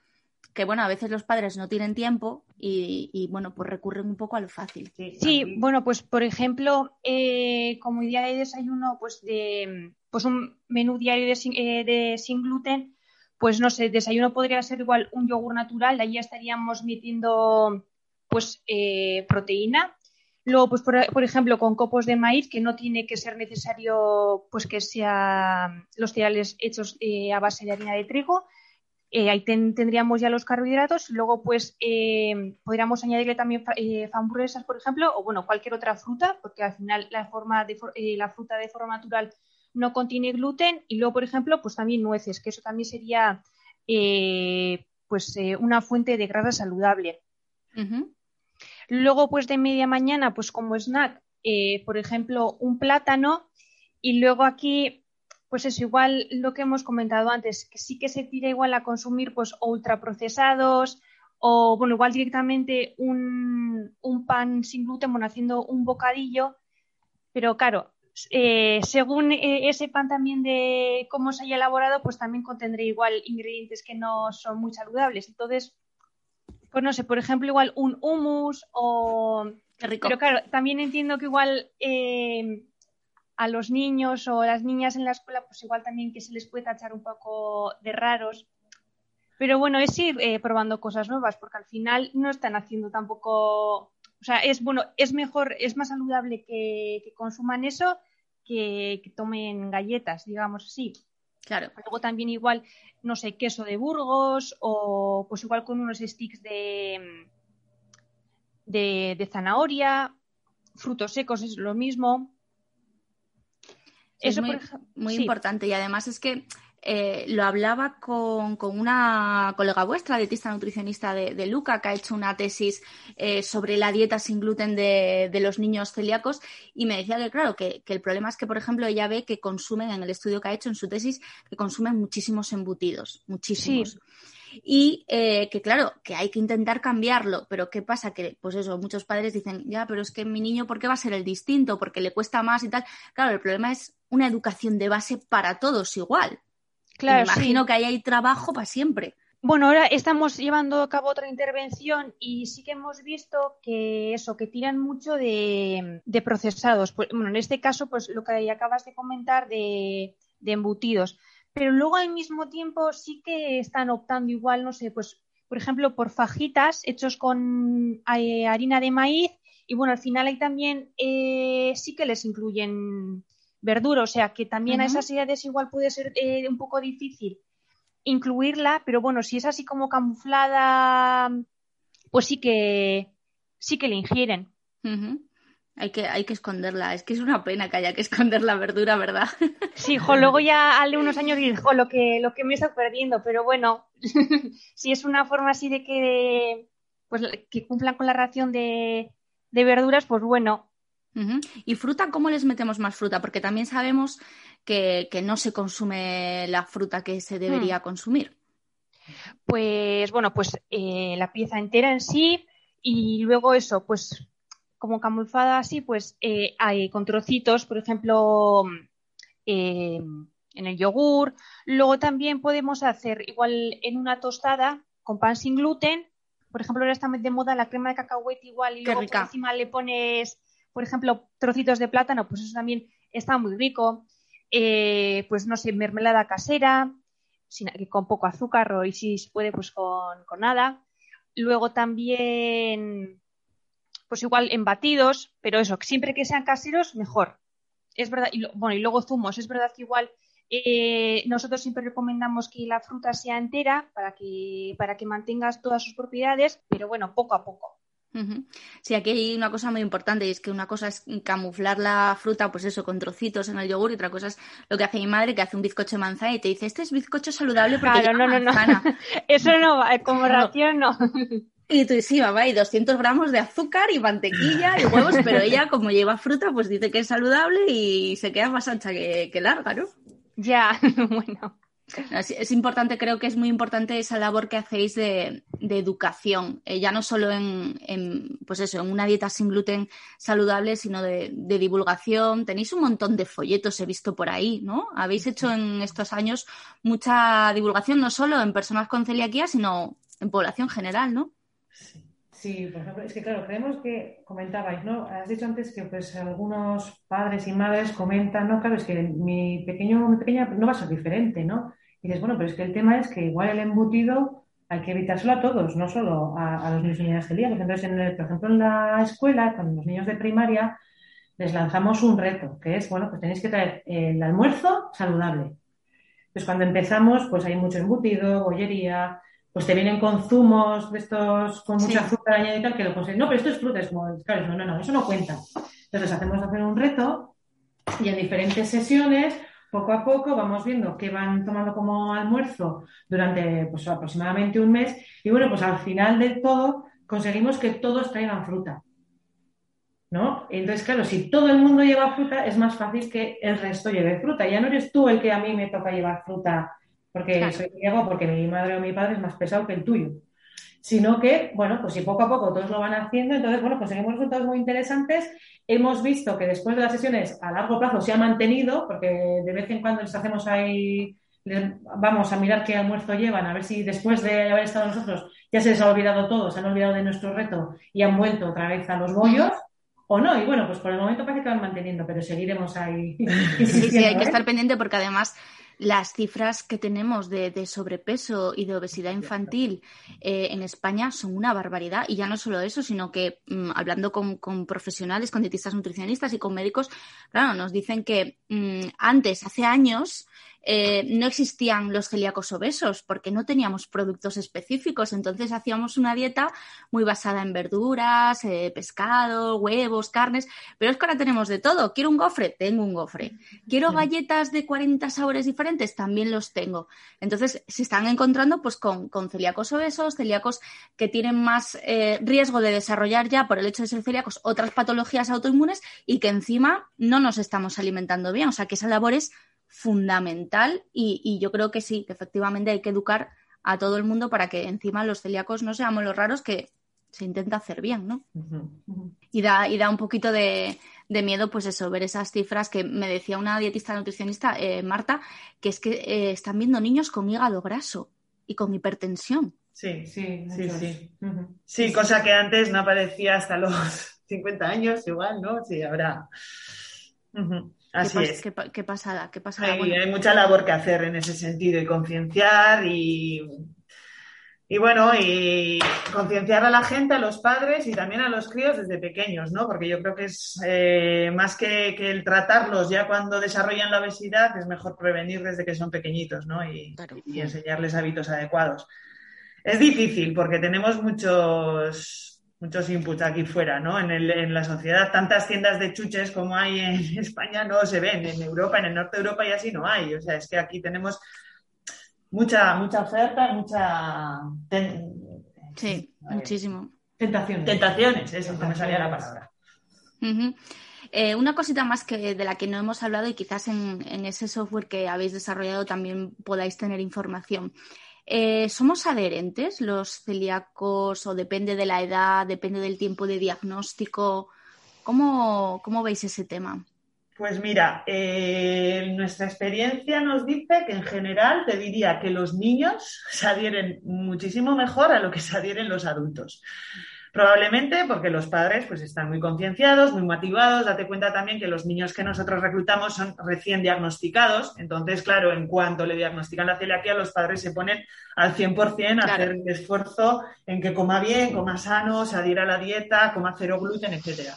que bueno, a veces los padres no tienen tiempo y, bueno, pues recurren un poco a lo fácil. Sí, bueno, pues por ejemplo, eh, como día de desayuno, pues de pues un menú diario de sin, eh, de sin gluten, pues no sé, desayuno podría ser igual un yogur natural, ahí ya estaríamos metiendo pues eh, proteína, Luego, pues por, ejemplo, con copos de maíz, que no tiene que ser necesario pues que sean los cereales hechos eh, a base de harina de trigo. Eh, ahí tendríamos ya los carbohidratos. Luego, pues eh, podríamos añadirle también hamburguesas, por ejemplo, o bueno, cualquier otra fruta, porque al final la, forma de, la fruta de forma natural no contiene gluten. Y luego, por ejemplo, pues también nueces, que eso también sería pues una fuente de grasa saludable. Luego, pues de media mañana, pues como snack, eh, por ejemplo, un plátano. Y luego aquí, pues es igual lo que hemos comentado antes, que sí que se tira igual a consumir pues ultraprocesados o, bueno, igual directamente un, pan sin gluten, bueno, haciendo un bocadillo. Pero claro, eh, según eh, ese pan también de cómo se haya elaborado, pues también contendrá igual ingredientes que no son muy saludables. Entonces, pues no sé, por ejemplo, igual un hummus o... rico. Pero claro, también entiendo que igual eh, a los niños o las niñas en la escuela, pues igual también que se les puede tachar un poco de raros. Pero bueno, es ir eh, probando cosas nuevas, porque al final no están haciendo tampoco... O sea, es bueno, es mejor, es más saludable que, consuman eso que, que tomen galletas, digamos así. Claro. Luego también igual, no sé, queso de Burgos o pues igual con unos sticks de, de, zanahoria, frutos secos es lo mismo. Eso es muy, importante y además es que eh, lo hablaba con, una colega vuestra, dietista nutricionista de, Luca, que ha hecho una tesis eh, sobre la dieta sin gluten de, los niños celíacos y me decía que, claro, que, el problema es que, por ejemplo, ella ve que consumen, en el estudio que ha hecho en su tesis, que consumen muchísimos embutidos, muchísimos. Y eh, que claro, que hay que intentar cambiarlo, pero ¿qué pasa? Que pues eso, muchos padres dicen, ya, pero es que mi niño, ¿por qué va a ser el distinto? Porque le cuesta más y tal. Claro, el problema es una educación de base para todos igual. Claro, Me imagino que ahí hay trabajo para siempre. Bueno, ahora estamos llevando a cabo otra intervención y sí que hemos visto que eso, que tiran mucho de, procesados. Pues, bueno, en este caso, pues lo que acabas de comentar de, embutidos. Pero luego al mismo tiempo sí que están optando igual, no sé, pues por ejemplo, por fajitas hechos con eh, harina de maíz y bueno, al final ahí también eh, sí que les incluyen verdura, o sea que también a esas edades igual puede ser eh, un poco difícil incluirla, pero bueno, si es así como camuflada, pues sí que sí que le ingieren. Hay que, hay que esconderla. Es que es una pena que haya que esconder la verdura, ¿verdad? Sí, jo, luego ya hace unos años dijo lo que, lo que me está perdiendo, pero bueno, si es una forma así de que, pues, que cumplan con la ración de, de verduras, pues bueno, ¿Y fruta? ¿Cómo les metemos más fruta? Porque también sabemos que, no se consume la fruta que se debería hmm. consumir. Pues bueno, pues eh, la pieza entera en sí y luego eso, pues como camuflada así, pues eh, hay con trocitos, por ejemplo, eh, en el yogur. Luego también podemos hacer igual en una tostada con pan sin gluten. Por ejemplo, ahora está de moda la crema de cacahuete igual y luego encima le pones por ejemplo, trocitos de plátano, pues eso también está muy rico. Eh, pues no sé, mermelada casera, con poco azúcar o y si se puede, pues con, nada. Luego también, pues igual en batidos, pero eso, siempre que sean caseros, mejor. Es verdad, y bueno, y luego zumos, es verdad que igual eh, nosotros siempre recomendamos que la fruta sea entera para que, para que mantengas todas sus propiedades, pero bueno, poco a poco. Sí, aquí hay una cosa muy importante y es que una cosa es camuflar la fruta, pues eso, con trocitos en el yogur y otra cosa es lo que hace mi madre que hace un bizcocho de manzana y te dice, este es bizcocho saludable porque claro, no, no, no, Eso no va, como ración no. Y tú, sí, mamá, hay 200 gramos de azúcar y mantequilla y huevos, pero ella, como lleva fruta, pues dice que es saludable y se queda más ancha que, que larga, ¿no? Ya, bueno. Es, importante, creo que es muy importante esa labor que hacéis de, educación, eh, ya no solo en, pues eso, en una dieta sin gluten saludable, sino de, divulgación. Tenéis un montón de folletos, he visto por ahí, ¿no? Habéis hecho en estos años mucha divulgación, no solo en personas con celiaquía, sino en población general, ¿no? Sí. por ejemplo, es que claro, creemos que comentabais, ¿no? Has dicho antes que pues algunos padres y madres comentan, no, claro, es que mi pequeño mi pequeña no va a ser diferente, ¿no? Y dices, bueno, pero es que el tema es que igual el embutido hay que evitárselo a todos, no solo a, los niños y niñas celíacos. Entonces, en por ejemplo, en la escuela, con los niños de primaria, les lanzamos un reto, que es, bueno, pues tenéis que traer el almuerzo saludable. Pues cuando empezamos, pues hay mucho embutido, bollería, pues te vienen con zumos de estos con mucha azúcar añadida y tal, que lo consiguen. No, pero esto es fruta, es como, claro, no, no, no, eso no cuenta. Entonces hacemos hacer un reto y en diferentes sesiones poco a poco vamos viendo qué van tomando como almuerzo durante pues, aproximadamente un mes y bueno, pues al final de todo conseguimos que todos traigan fruta. ¿No? Entonces, claro, si todo el mundo lleva fruta, es más fácil que el resto lleve fruta. Ya no eres tú el que a mí me toca llevar fruta porque soy ciego, porque mi madre o mi padre es más pesado que el tuyo. Sino que, bueno, pues si poco a poco todos lo van haciendo, entonces, bueno, conseguimos resultados muy interesantes Hemos visto que después de las sesiones a largo plazo se ha mantenido, porque de vez en cuando les hacemos ahí, vamos a mirar qué almuerzo llevan, a ver si después de haber estado nosotros ya se les ha olvidado todo, se han olvidado de nuestro reto y han vuelto otra vez a los bollos o no. Y bueno, pues por el momento parece que van manteniendo, pero seguiremos ahí. Sí, sí, hay que ¿eh? estar pendiente porque además las cifras que tenemos de, sobrepeso y de obesidad infantil eh, en España son una barbaridad. Y ya no solo eso, sino que mm, hablando con, profesionales, con dietistas nutricionistas y con médicos, claro, nos dicen que mm, antes, hace años, eh, no existían los celíacos obesos porque no teníamos productos específicos. Entonces hacíamos una dieta muy basada en verduras, eh, pescado, huevos, carnes. Pero es que ahora tenemos de todo. Quiero un gofre, tengo un gofre. Quiero galletas de 40 sabores diferentes, también los tengo. Entonces se están encontrando pues con, con celíacos obesos, celíacos que tienen más eh, riesgo de desarrollar ya por el hecho de ser celíacos otras patologías autoinmunes y que encima no nos estamos alimentando bien. O sea que esa labor es fundamental y, yo creo que sí, que efectivamente hay que educar a todo el mundo para que encima los celíacos no seamos los raros que se intenta hacer bien, ¿no? Y, da, y da un poquito de, miedo, pues eso, ver esas cifras que me decía una dietista nutricionista, eh, Marta, que es que eh, están viendo niños con hígado graso y con hipertensión. Sí, sí, sí, sí. Sí, cosa que antes no aparecía hasta los 50 años, igual, ¿no? Sí, ahora. Así qué, es. Qué, pasada, qué pasada. Hay, mucha labor que hacer en ese sentido y concienciar y, y bueno, y concienciar a la gente, a los padres y también a los críos desde pequeños, ¿no? Porque yo creo que es eh, más que, el tratarlos ya cuando desarrollan la obesidad, es mejor prevenir desde que son pequeñitos, ¿no? Y, y enseñarles hábitos adecuados. Es difícil porque tenemos muchos muchos inputs aquí fuera, ¿no? En, el, en, la sociedad, tantas tiendas de chuches como hay en España no se ven, en Europa, en el norte de Europa y así no hay. O sea, es que aquí tenemos mucha, mucha oferta, mucha... Sí, muchísimo. Tentaciones. Tentaciones, eso, me salía la palabra. Eh, una cosita más que de la que no hemos hablado y quizás en, en ese software que habéis desarrollado también podáis tener información. Eh, ¿Somos adherentes los celíacos o depende de la edad, depende del tiempo de diagnóstico? ¿Cómo, veis ese tema? Pues mira, eh, nuestra experiencia nos dice que en general te diría que los niños se adhieren muchísimo mejor a lo que se adhieren los adultos. Probablemente porque los padres pues están muy concienciados, muy motivados. Date cuenta también que los niños que nosotros reclutamos son recién diagnosticados. Entonces, claro, en cuanto le diagnostican la celiaquía, los padres se ponen al 100% a hacer esfuerzo en que coma bien, coma sano, se adhiera a la dieta, coma cero gluten, etcétera.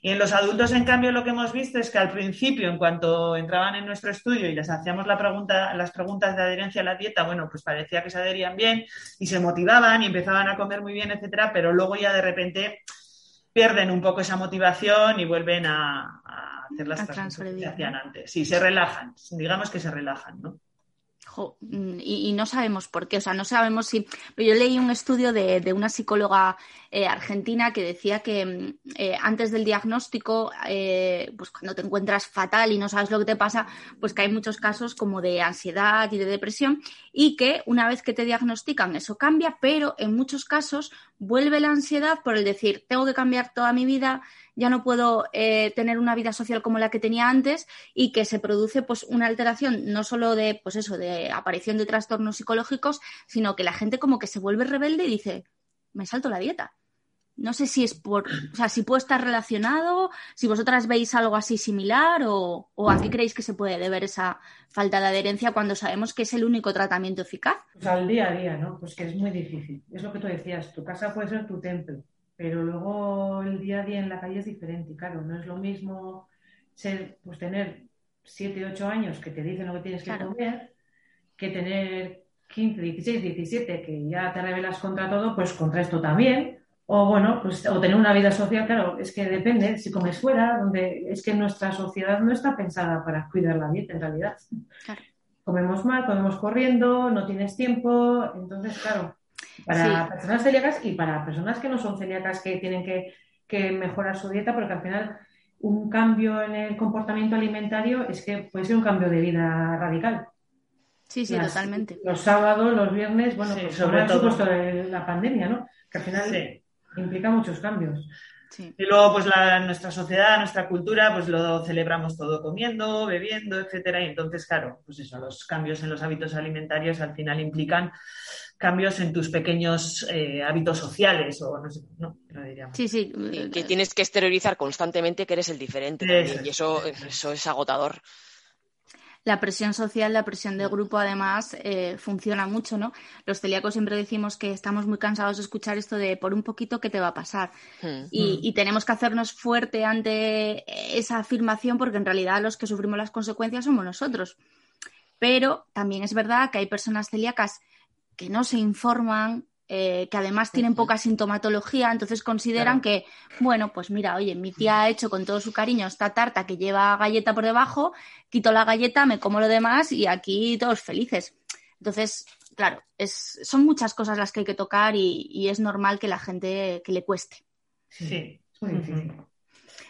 Y en los adultos, en cambio, lo que hemos visto es que al principio, en cuanto entraban en nuestro estudio y les hacíamos la pregunta, las preguntas de adherencia a la dieta, bueno, pues parecía que se adherían bien y se motivaban y empezaban a comer muy bien, etcétera, pero luego ya de repente pierden un poco esa motivación y vuelven a, hacer las cosas que hacían antes. Sí, se relajan, digamos que se relajan, ¿no? Mm, y, no sabemos por qué, o sea, no sabemos si... Yo leí un estudio de, una psicóloga eh, argentina que decía que mm, eh, antes del diagnóstico, eh, pues cuando te encuentras fatal y no sabes lo que te pasa, pues que hay muchos casos como de ansiedad y de depresión y que una vez que te diagnostican eso cambia, pero en muchos casos vuelve la ansiedad por el decir, tengo que cambiar toda mi vida, ya no puedo eh, tener una vida social como la que tenía antes y que se produce pues una alteración no solo de pues eso de aparición de trastornos psicológicos sino que la gente como que se vuelve rebelde y dice me salto la dieta no sé si es por o sea si puede estar relacionado si vosotras veis algo así similar o, o a qué creéis que se puede deber esa falta de adherencia cuando sabemos que es el único tratamiento eficaz. Pues al día a día no pues que es muy difícil. Es lo que tú decías tu casa puede ser tu templo pero luego el día a día en la calle es diferente. Claro, no es lo mismo ser, pues tener 7, 8 años que te dicen lo que tienes que comer, que tener 15, 16, 17, que ya te rebelas contra todo, pues contra esto también. O bueno, pues o tener una vida social, claro, es que depende, si comes fuera, donde es que nuestra sociedad no está pensada para cuidar la dieta en realidad. Comemos mal, comemos corriendo, no tienes tiempo, entonces claro, para personas celíacas y para personas que no son celíacas que tienen que, mejorar su dieta, porque al final un cambio en el comportamiento alimentario es que puede ser un cambio de vida radical. Sí, sí, totalmente. Los sábados, los viernes, bueno, pues sobre todo la pandemia, ¿no? Que al final implica muchos cambios. Y luego, pues la, nuestra sociedad, nuestra cultura, pues lo celebramos todo comiendo, bebiendo, etcétera. Y entonces, claro, pues eso, los cambios en los hábitos alimentarios al final implican cambios en tus pequeños eh, hábitos sociales o no sé, no, diríamos. Sí, sí. Que tienes que exteriorizar constantemente que eres el diferente y eso, eso es agotador la presión social, la presión de grupo, además, eh, funciona mucho, ¿no? Los celíacos siempre decimos que estamos muy cansados de escuchar esto de por un poquito que te va a pasar. Hmm. Y, y, tenemos que hacernos fuerte ante esa afirmación porque en realidad los que sufrimos las consecuencias somos nosotros. pero también es verdad que hay personas celíacas que no se informan, eh, que además tienen poca sintomatología, entonces consideran que, bueno, pues mira, oye, mi tía ha hecho con todo su cariño esta tarta que lleva galleta por debajo, quito la galleta, me como lo demás y aquí todos felices. Entonces, claro, es, son muchas cosas las que hay que tocar y, es normal que la gente que le cueste. Sí, es muy difícil.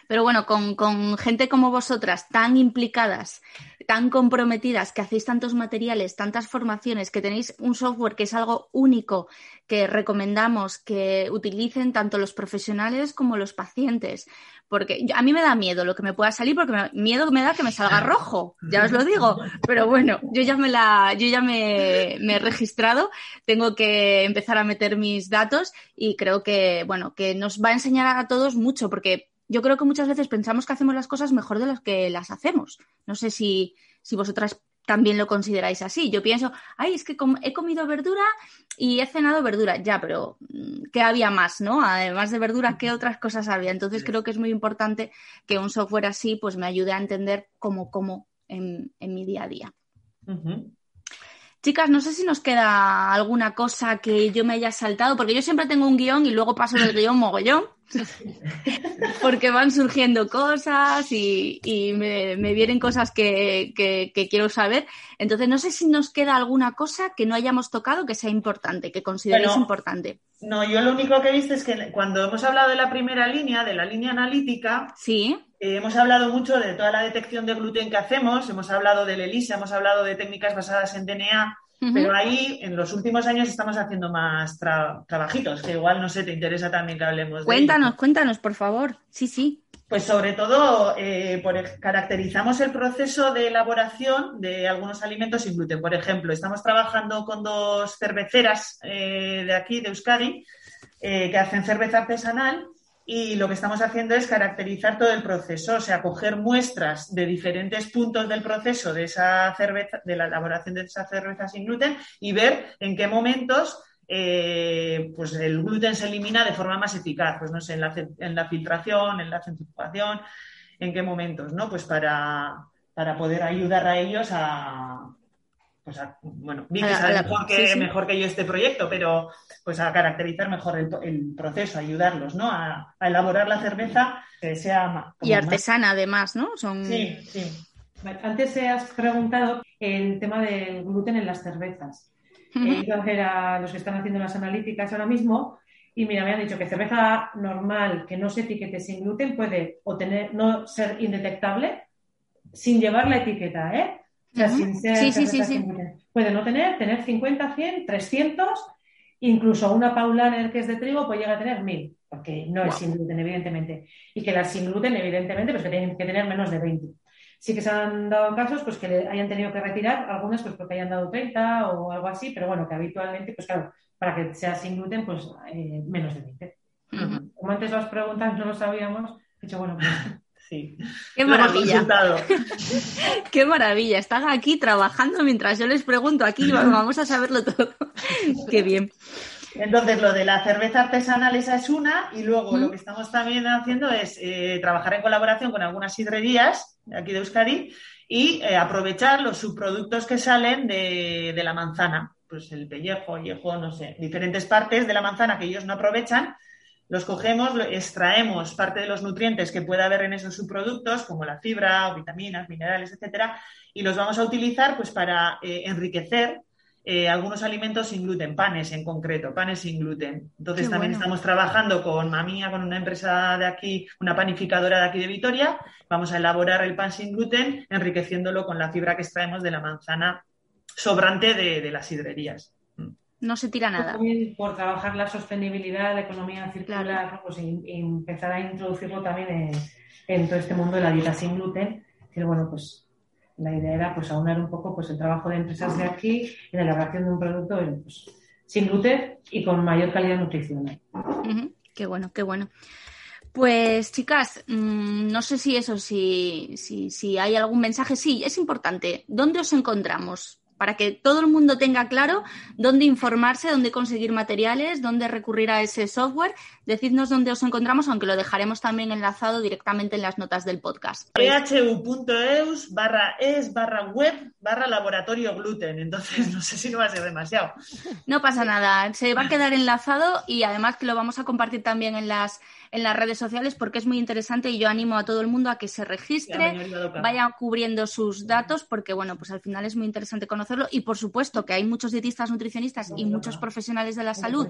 Pero bueno, con, con, gente como vosotras, tan implicadas, tan comprometidas, que hacéis tantos materiales, tantas formaciones, que tenéis un software que es algo único, que recomendamos que utilicen tanto los profesionales como los pacientes. Porque a mí me da miedo lo que me pueda salir, porque me, miedo me da que me salga rojo, ya os lo digo. Pero bueno, yo ya me la, yo ya me, me he registrado, tengo que empezar a meter mis datos y creo que, bueno, que nos va a enseñar a todos mucho, porque yo creo que muchas veces pensamos que hacemos las cosas mejor de las que las hacemos. No sé si, si vosotras también lo consideráis así. Yo pienso, ay, es que he comido verdura y he cenado verdura. Ya, pero mm, ¿qué había más, no? Además de verdura, ¿qué otras cosas había? Entonces creo que es muy importante que un software así pues me ayude a entender cómo como en, mi día a día. Chicas, no sé si nos queda alguna cosa que yo me haya saltado, porque yo siempre tengo un guion y luego paso del guion mogollón. porque van surgiendo cosas y, me, vienen cosas que, quiero saber. Entonces, no sé si nos queda alguna cosa que no hayamos tocado que sea importante, que consideréis importante. No, yo lo único que he visto es que cuando hemos hablado de la primera línea, de la línea analítica, sí. Eh, hemos hablado mucho de toda la detección de gluten que hacemos, hemos hablado del ELISA, hemos hablado de técnicas basadas en DNA pero ahí, en los últimos años, estamos haciendo más trabajitos, que igual, no sé, te interesa también que hablemos Cuéntanos, cuéntanos, por favor. Sí, sí. Pues sobre todo, eh, caracterizamos el proceso de elaboración de algunos alimentos sin gluten. Por ejemplo, estamos trabajando con dos cerveceras eh, de aquí, de Euskadi, eh, que hacen cerveza artesanal y lo que estamos haciendo es caracterizar todo el proceso, o sea, coger muestras de diferentes puntos del proceso de esa cerveza, de la elaboración de esa cerveza sin gluten y ver en qué momentos eh, pues el gluten se elimina de forma más eficaz, pues no sé, en la, en la filtración, en la centrifugación, en qué momentos, ¿no? Pues para, para poder ayudar a ellos a, pues bueno, Vicky mejor, que, mejor que yo este proyecto, pero pues a caracterizar mejor el, proceso, ayudarlos, ¿no? A, elaborar la cerveza que sea y artesana además, ¿no? Son... Sí, sí. Antes has preguntado el tema del gluten en las cervezas. He ido a hacer a los que están haciendo las analíticas ahora mismo y mira, me han dicho que cerveza normal que no se etiquete sin gluten puede o tener, no ser indetectable sin llevar la etiqueta, ¿eh? Sí, sí, sí, Puede no tener, tener 50, 100, 300, incluso una Paulaner que es de trigo puede llegar a tener 1000, porque no es sin gluten, evidentemente. Y que las sin gluten, evidentemente, pues que tienen que tener menos de 20. Sí que se han dado casos pues que le hayan tenido que retirar, algunas pues porque hayan dado 30 o algo así, pero bueno, que habitualmente, pues claro, para que sea sin gluten, pues eh, menos de 20. Como antes las preguntas no lo sabíamos, he dicho, bueno, pues Sí. Qué maravilla. Qué maravilla. Están aquí trabajando mientras yo les pregunto aquí. Vamos a saberlo todo. Qué bien. Entonces, lo de la cerveza artesanal, esa es una, y luego lo que estamos también haciendo es eh, trabajar en colaboración con algunas sidrerías de aquí de Euskadi y eh, aprovechar los subproductos que salen de, de la manzana, pues el pellejo, viejo, no sé, diferentes partes de la manzana que ellos no aprovechan los cogemos, extraemos parte de los nutrientes que pueda haber en esos subproductos, como la fibra, o vitaminas, minerales, etcétera, y los vamos a utilizar pues, para eh, enriquecer eh, algunos alimentos sin gluten, panes en concreto, panes sin gluten. Entonces también estamos trabajando con Mamía, con una empresa de aquí, una panificadora de aquí de Vitoria. Vamos a elaborar el pan sin gluten, enriqueciéndolo con la fibra que extraemos de la manzana sobrante de las hidrerías no se tira nada. por trabajar la sostenibilidad, la economía circular, pues empezar a introducirlo también en, todo este mundo de la dieta sin gluten. Pero bueno, pues la idea era pues aunar un poco pues el trabajo de empresas de aquí en la elaboración de un producto pues, sin gluten y con mayor calidad nutricional. Qué bueno, qué bueno. Pues chicas, mm, no sé si eso, si, si, si hay algún mensaje. Sí, es importante. ¿Dónde os encontramos? Para que todo el mundo tenga claro dónde informarse, dónde conseguir materiales, dónde recurrir a ese software. Decidnos dónde os encontramos, aunque lo dejaremos también enlazado directamente en las notas del podcast. phu.eus barra es barra web barra laboratorio gluten. Entonces, no sé si no va a ser demasiado. No pasa nada, se va a quedar enlazado y además que lo vamos a compartir también en las en las redes sociales porque es muy interesante y yo animo a todo el mundo a que se registre, vaya cubriendo sus datos porque, bueno, pues al final es muy interesante conocerlo y, por supuesto, que hay muchos dietistas, nutricionistas y muchos profesionales de la salud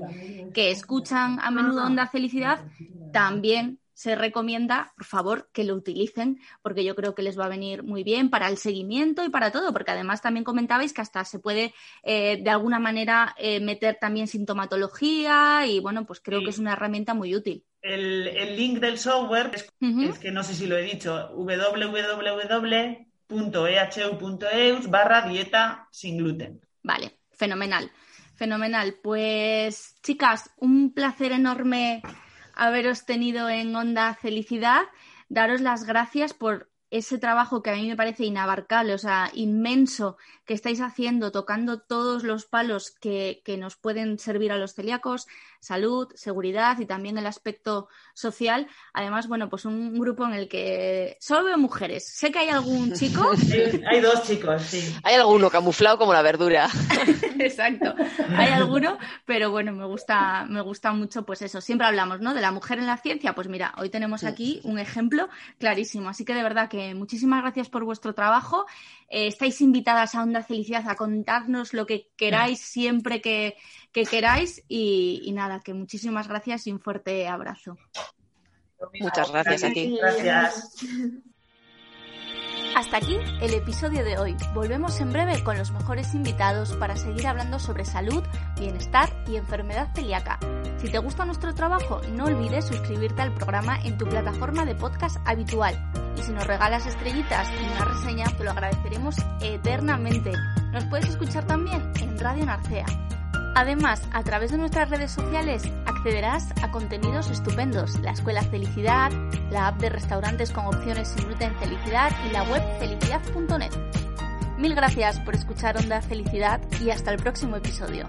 que escuchan a menudo Onda Felicidad, también se recomienda, por favor, que lo utilicen, porque yo creo que les va a venir muy bien para el seguimiento y para todo, porque además también comentabais que hasta se puede eh, de alguna manera eh, meter también sintomatología y bueno, pues creo que es una herramienta muy útil. El, link del software es, que no sé si lo he dicho, www.ehu.eus barra dieta sin gluten. Vale, fenomenal, fenomenal. Pues chicas, un placer enorme haberos tenido en Onda Felicidad. Daros las gracias por ese trabajo que a mí me parece inabarcable, o sea, inmenso, que estáis haciendo, tocando todos los palos que, que, nos pueden servir a los celíacos, salud, seguridad y también el aspecto social. Además, bueno, pues un grupo en el que solo veo mujeres. Sé que hay algún chico. hay dos chicos, sí. Hay alguno camuflado como la verdura. Exacto. Hay alguno, pero bueno, me gusta, me gusta mucho, pues eso. Siempre hablamos, ¿no? De la mujer en la ciencia. Pues mira, hoy tenemos aquí un ejemplo clarísimo. Así que de verdad que muchísimas gracias por vuestro trabajo. Eh, estáis invitadas a Onda Felicidad a contarnos lo que queráis siempre que, queráis. Y, nada, que muchísimas gracias y un fuerte abrazo. Muchas gracias a ti. Gracias. Hasta aquí el episodio de hoy. Volvemos en breve con los mejores invitados para seguir hablando sobre salud, bienestar y enfermedad celíaca. Si te gusta nuestro trabajo, no olvides suscribirte al programa en tu plataforma de podcast habitual. Y si nos regalas estrellitas y una reseña, te lo agradeceremos eternamente. Nos puedes escuchar también en Radio Narcea. Además, a través de nuestras redes sociales accederás a contenidos estupendos, la Escuela Felicidad, la app de restaurantes con opciones sin gluten Felicidad y la web felicidad.net. Mil gracias por escuchar Onda Felicidad y hasta el próximo episodio.